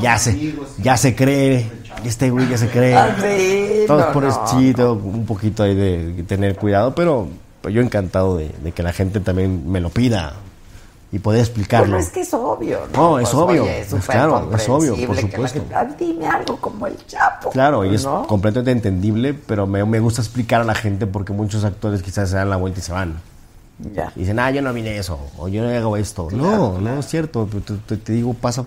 ya, se, ya se cree, este güey ya se cree. Ah, sí, Todos no, por eso sí, tengo un poquito ahí de tener cuidado, pero pues, yo encantado de, de que la gente también me lo pida y poder explicarlo. Bueno, es que es obvio, ¿no? No, es obvio, oye, es pues claro, es obvio, por comprensible que supuesto. gente, "Ah, dime algo como el Chapo. Claro, y es ¿no? completamente entendible, pero me, me gusta explicar a la gente porque muchos actores quizás se dan la vuelta y se van. Ya. Y dicen, ah, yo no vine eso, o yo no hago esto. no, no es cierto. Te, te- te digo, pasa,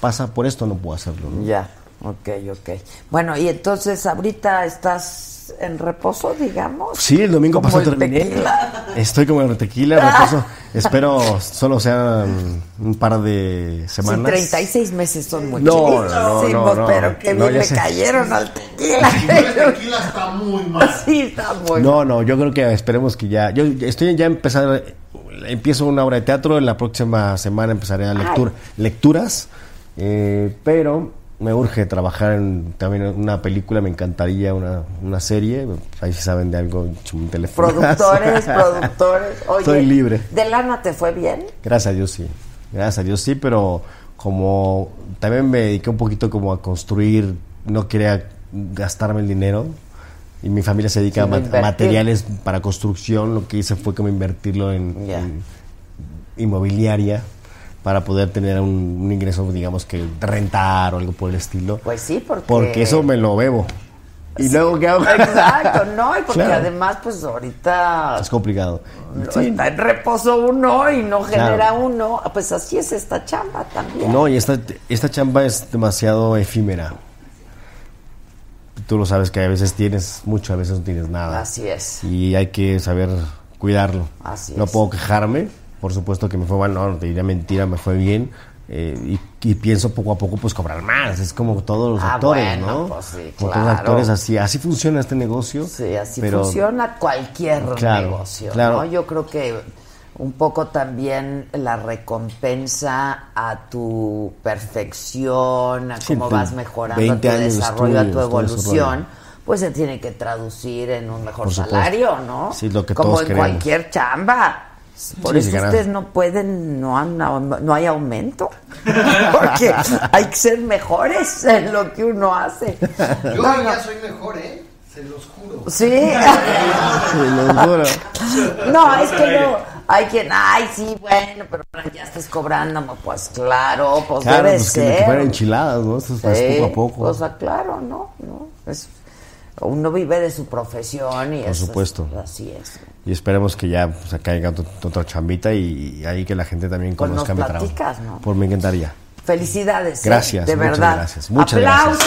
pasa por esto, no puedo hacerlo. ¿no? Ya, ok, ok. Bueno, y entonces ahorita estás en reposo, digamos. Sí, el domingo pasado el terminé. tequila. Estoy como en tequila, reposo. Espero solo sean un par de Sí, semanas. 36 meses son No, muchísimos, no, no, no. pero qué No, bien sé. cayeron al tequila. El tequila está muy mal. sí, está muy No, no, yo creo que esperemos que ya. Yo estoy ya empezando. Empiezo una obra de teatro. La próxima semana empezaré a lectura, lecturas. eh, pero me urge trabajar en también una película. Me encantaría una, una serie. Ahí si saben de algo, un teléfono. Productores, productores. Oye, Estoy libre. ¿De lana te fue bien? Gracias a Dios sí. Gracias a Dios sí, pero como también me dediqué un poquito como a construir, no quería gastarme el dinero y mi familia se dedica Sí, a invertir. materiales para construcción, lo que hice fue como invertirlo en inmobiliaria para poder tener un, un ingreso, digamos que rentar o algo por el estilo. Pues sí, porque... Porque eso me lo bebo. ¿Y luego qué hago? Exacto, no, y porque Claro. además, pues ahorita Es complicado. no Sí. está en reposo uno y no Claro. genera uno. Pues así es esta chamba también. No, y esta, esta chamba es demasiado efímera. Tú lo sabes que a veces tienes mucho, a veces no tienes nada. Así es. Y hay que saber cuidarlo. Así no es. puedo quejarme, por supuesto que me fue mal, no, no te diría mentira, me fue bien. eh, y, y pienso poco a poco pues cobrar más, es como todos los Ah, actores, bueno, ¿no? pues sí, como todos los actores así, así funciona este negocio. Sí, así pero- funciona cualquier Claro, negocio, claro. ¿no? Yo creo que un poco también la recompensa a tu perfección, a cómo vas mejorando a 20 tu desarrollo, a tu evolución, pues se tiene que traducir en un mejor salario, ¿no? Sí, lo que Como todos en queremos. cualquier chamba. Por Sí, eso ustedes no pueden, no, han- no hay aumento. Porque hay que ser mejores en lo que uno hace. Yo No, no. ya soy mejor, ¿eh? Se los juro. Sí. Sí, lo juro. No, es que no. Hay quien, ay, sí, bueno, pero ya estás cobrando, pues claro, pues Claro, debe pues que, ser. que fueran enchiladas, ¿no? Esto es Sí, poco a poco. O sea, claro, no, no. Es, uno vive de su profesión y Por eso es- supuesto. así es. Y esperemos que ya pues, caiga otra, chambita y, y ahí que la gente también Pues conozca nos mi trabajo. platicas, ¿no? Por me encantaría. Felicidades. ¿eh? Gracias, de muchas verdad. gracias, muchas ¡Aplausos!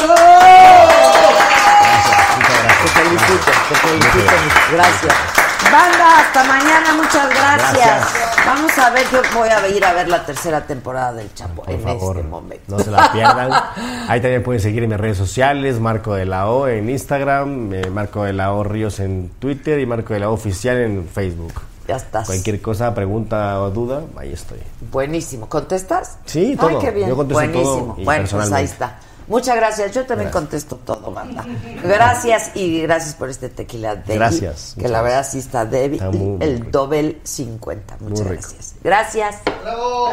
Te felicito, te felicito. Gracias. Banda, hasta mañana, muchas gracias. Gracias. Vamos a ver, yo voy a ir a ver la tercera temporada del Chapo Por en favor, este momento. no se la pierdan. Ahí también pueden seguir en mis redes sociales, Marco de la O en Instagram, eh, Marco de la O Ríos en Twitter y Marco de la O Oficial en Facebook. Ya estás. Cualquier cosa, pregunta o duda, ahí estoy. Buenísimo. ¿Contestas? Sí, Ay, todo. qué bien. Yo contesto Buenísimo. todo y bueno, pues ahí está. Muchas gracias. Yo también contesto todo, banda. Gracias y gracias por este tequila de Gracias, Que la verdad sí está débil. Está muy, muy el rico. doble 50. Muchas gracias. Gracias. ¡Bravo!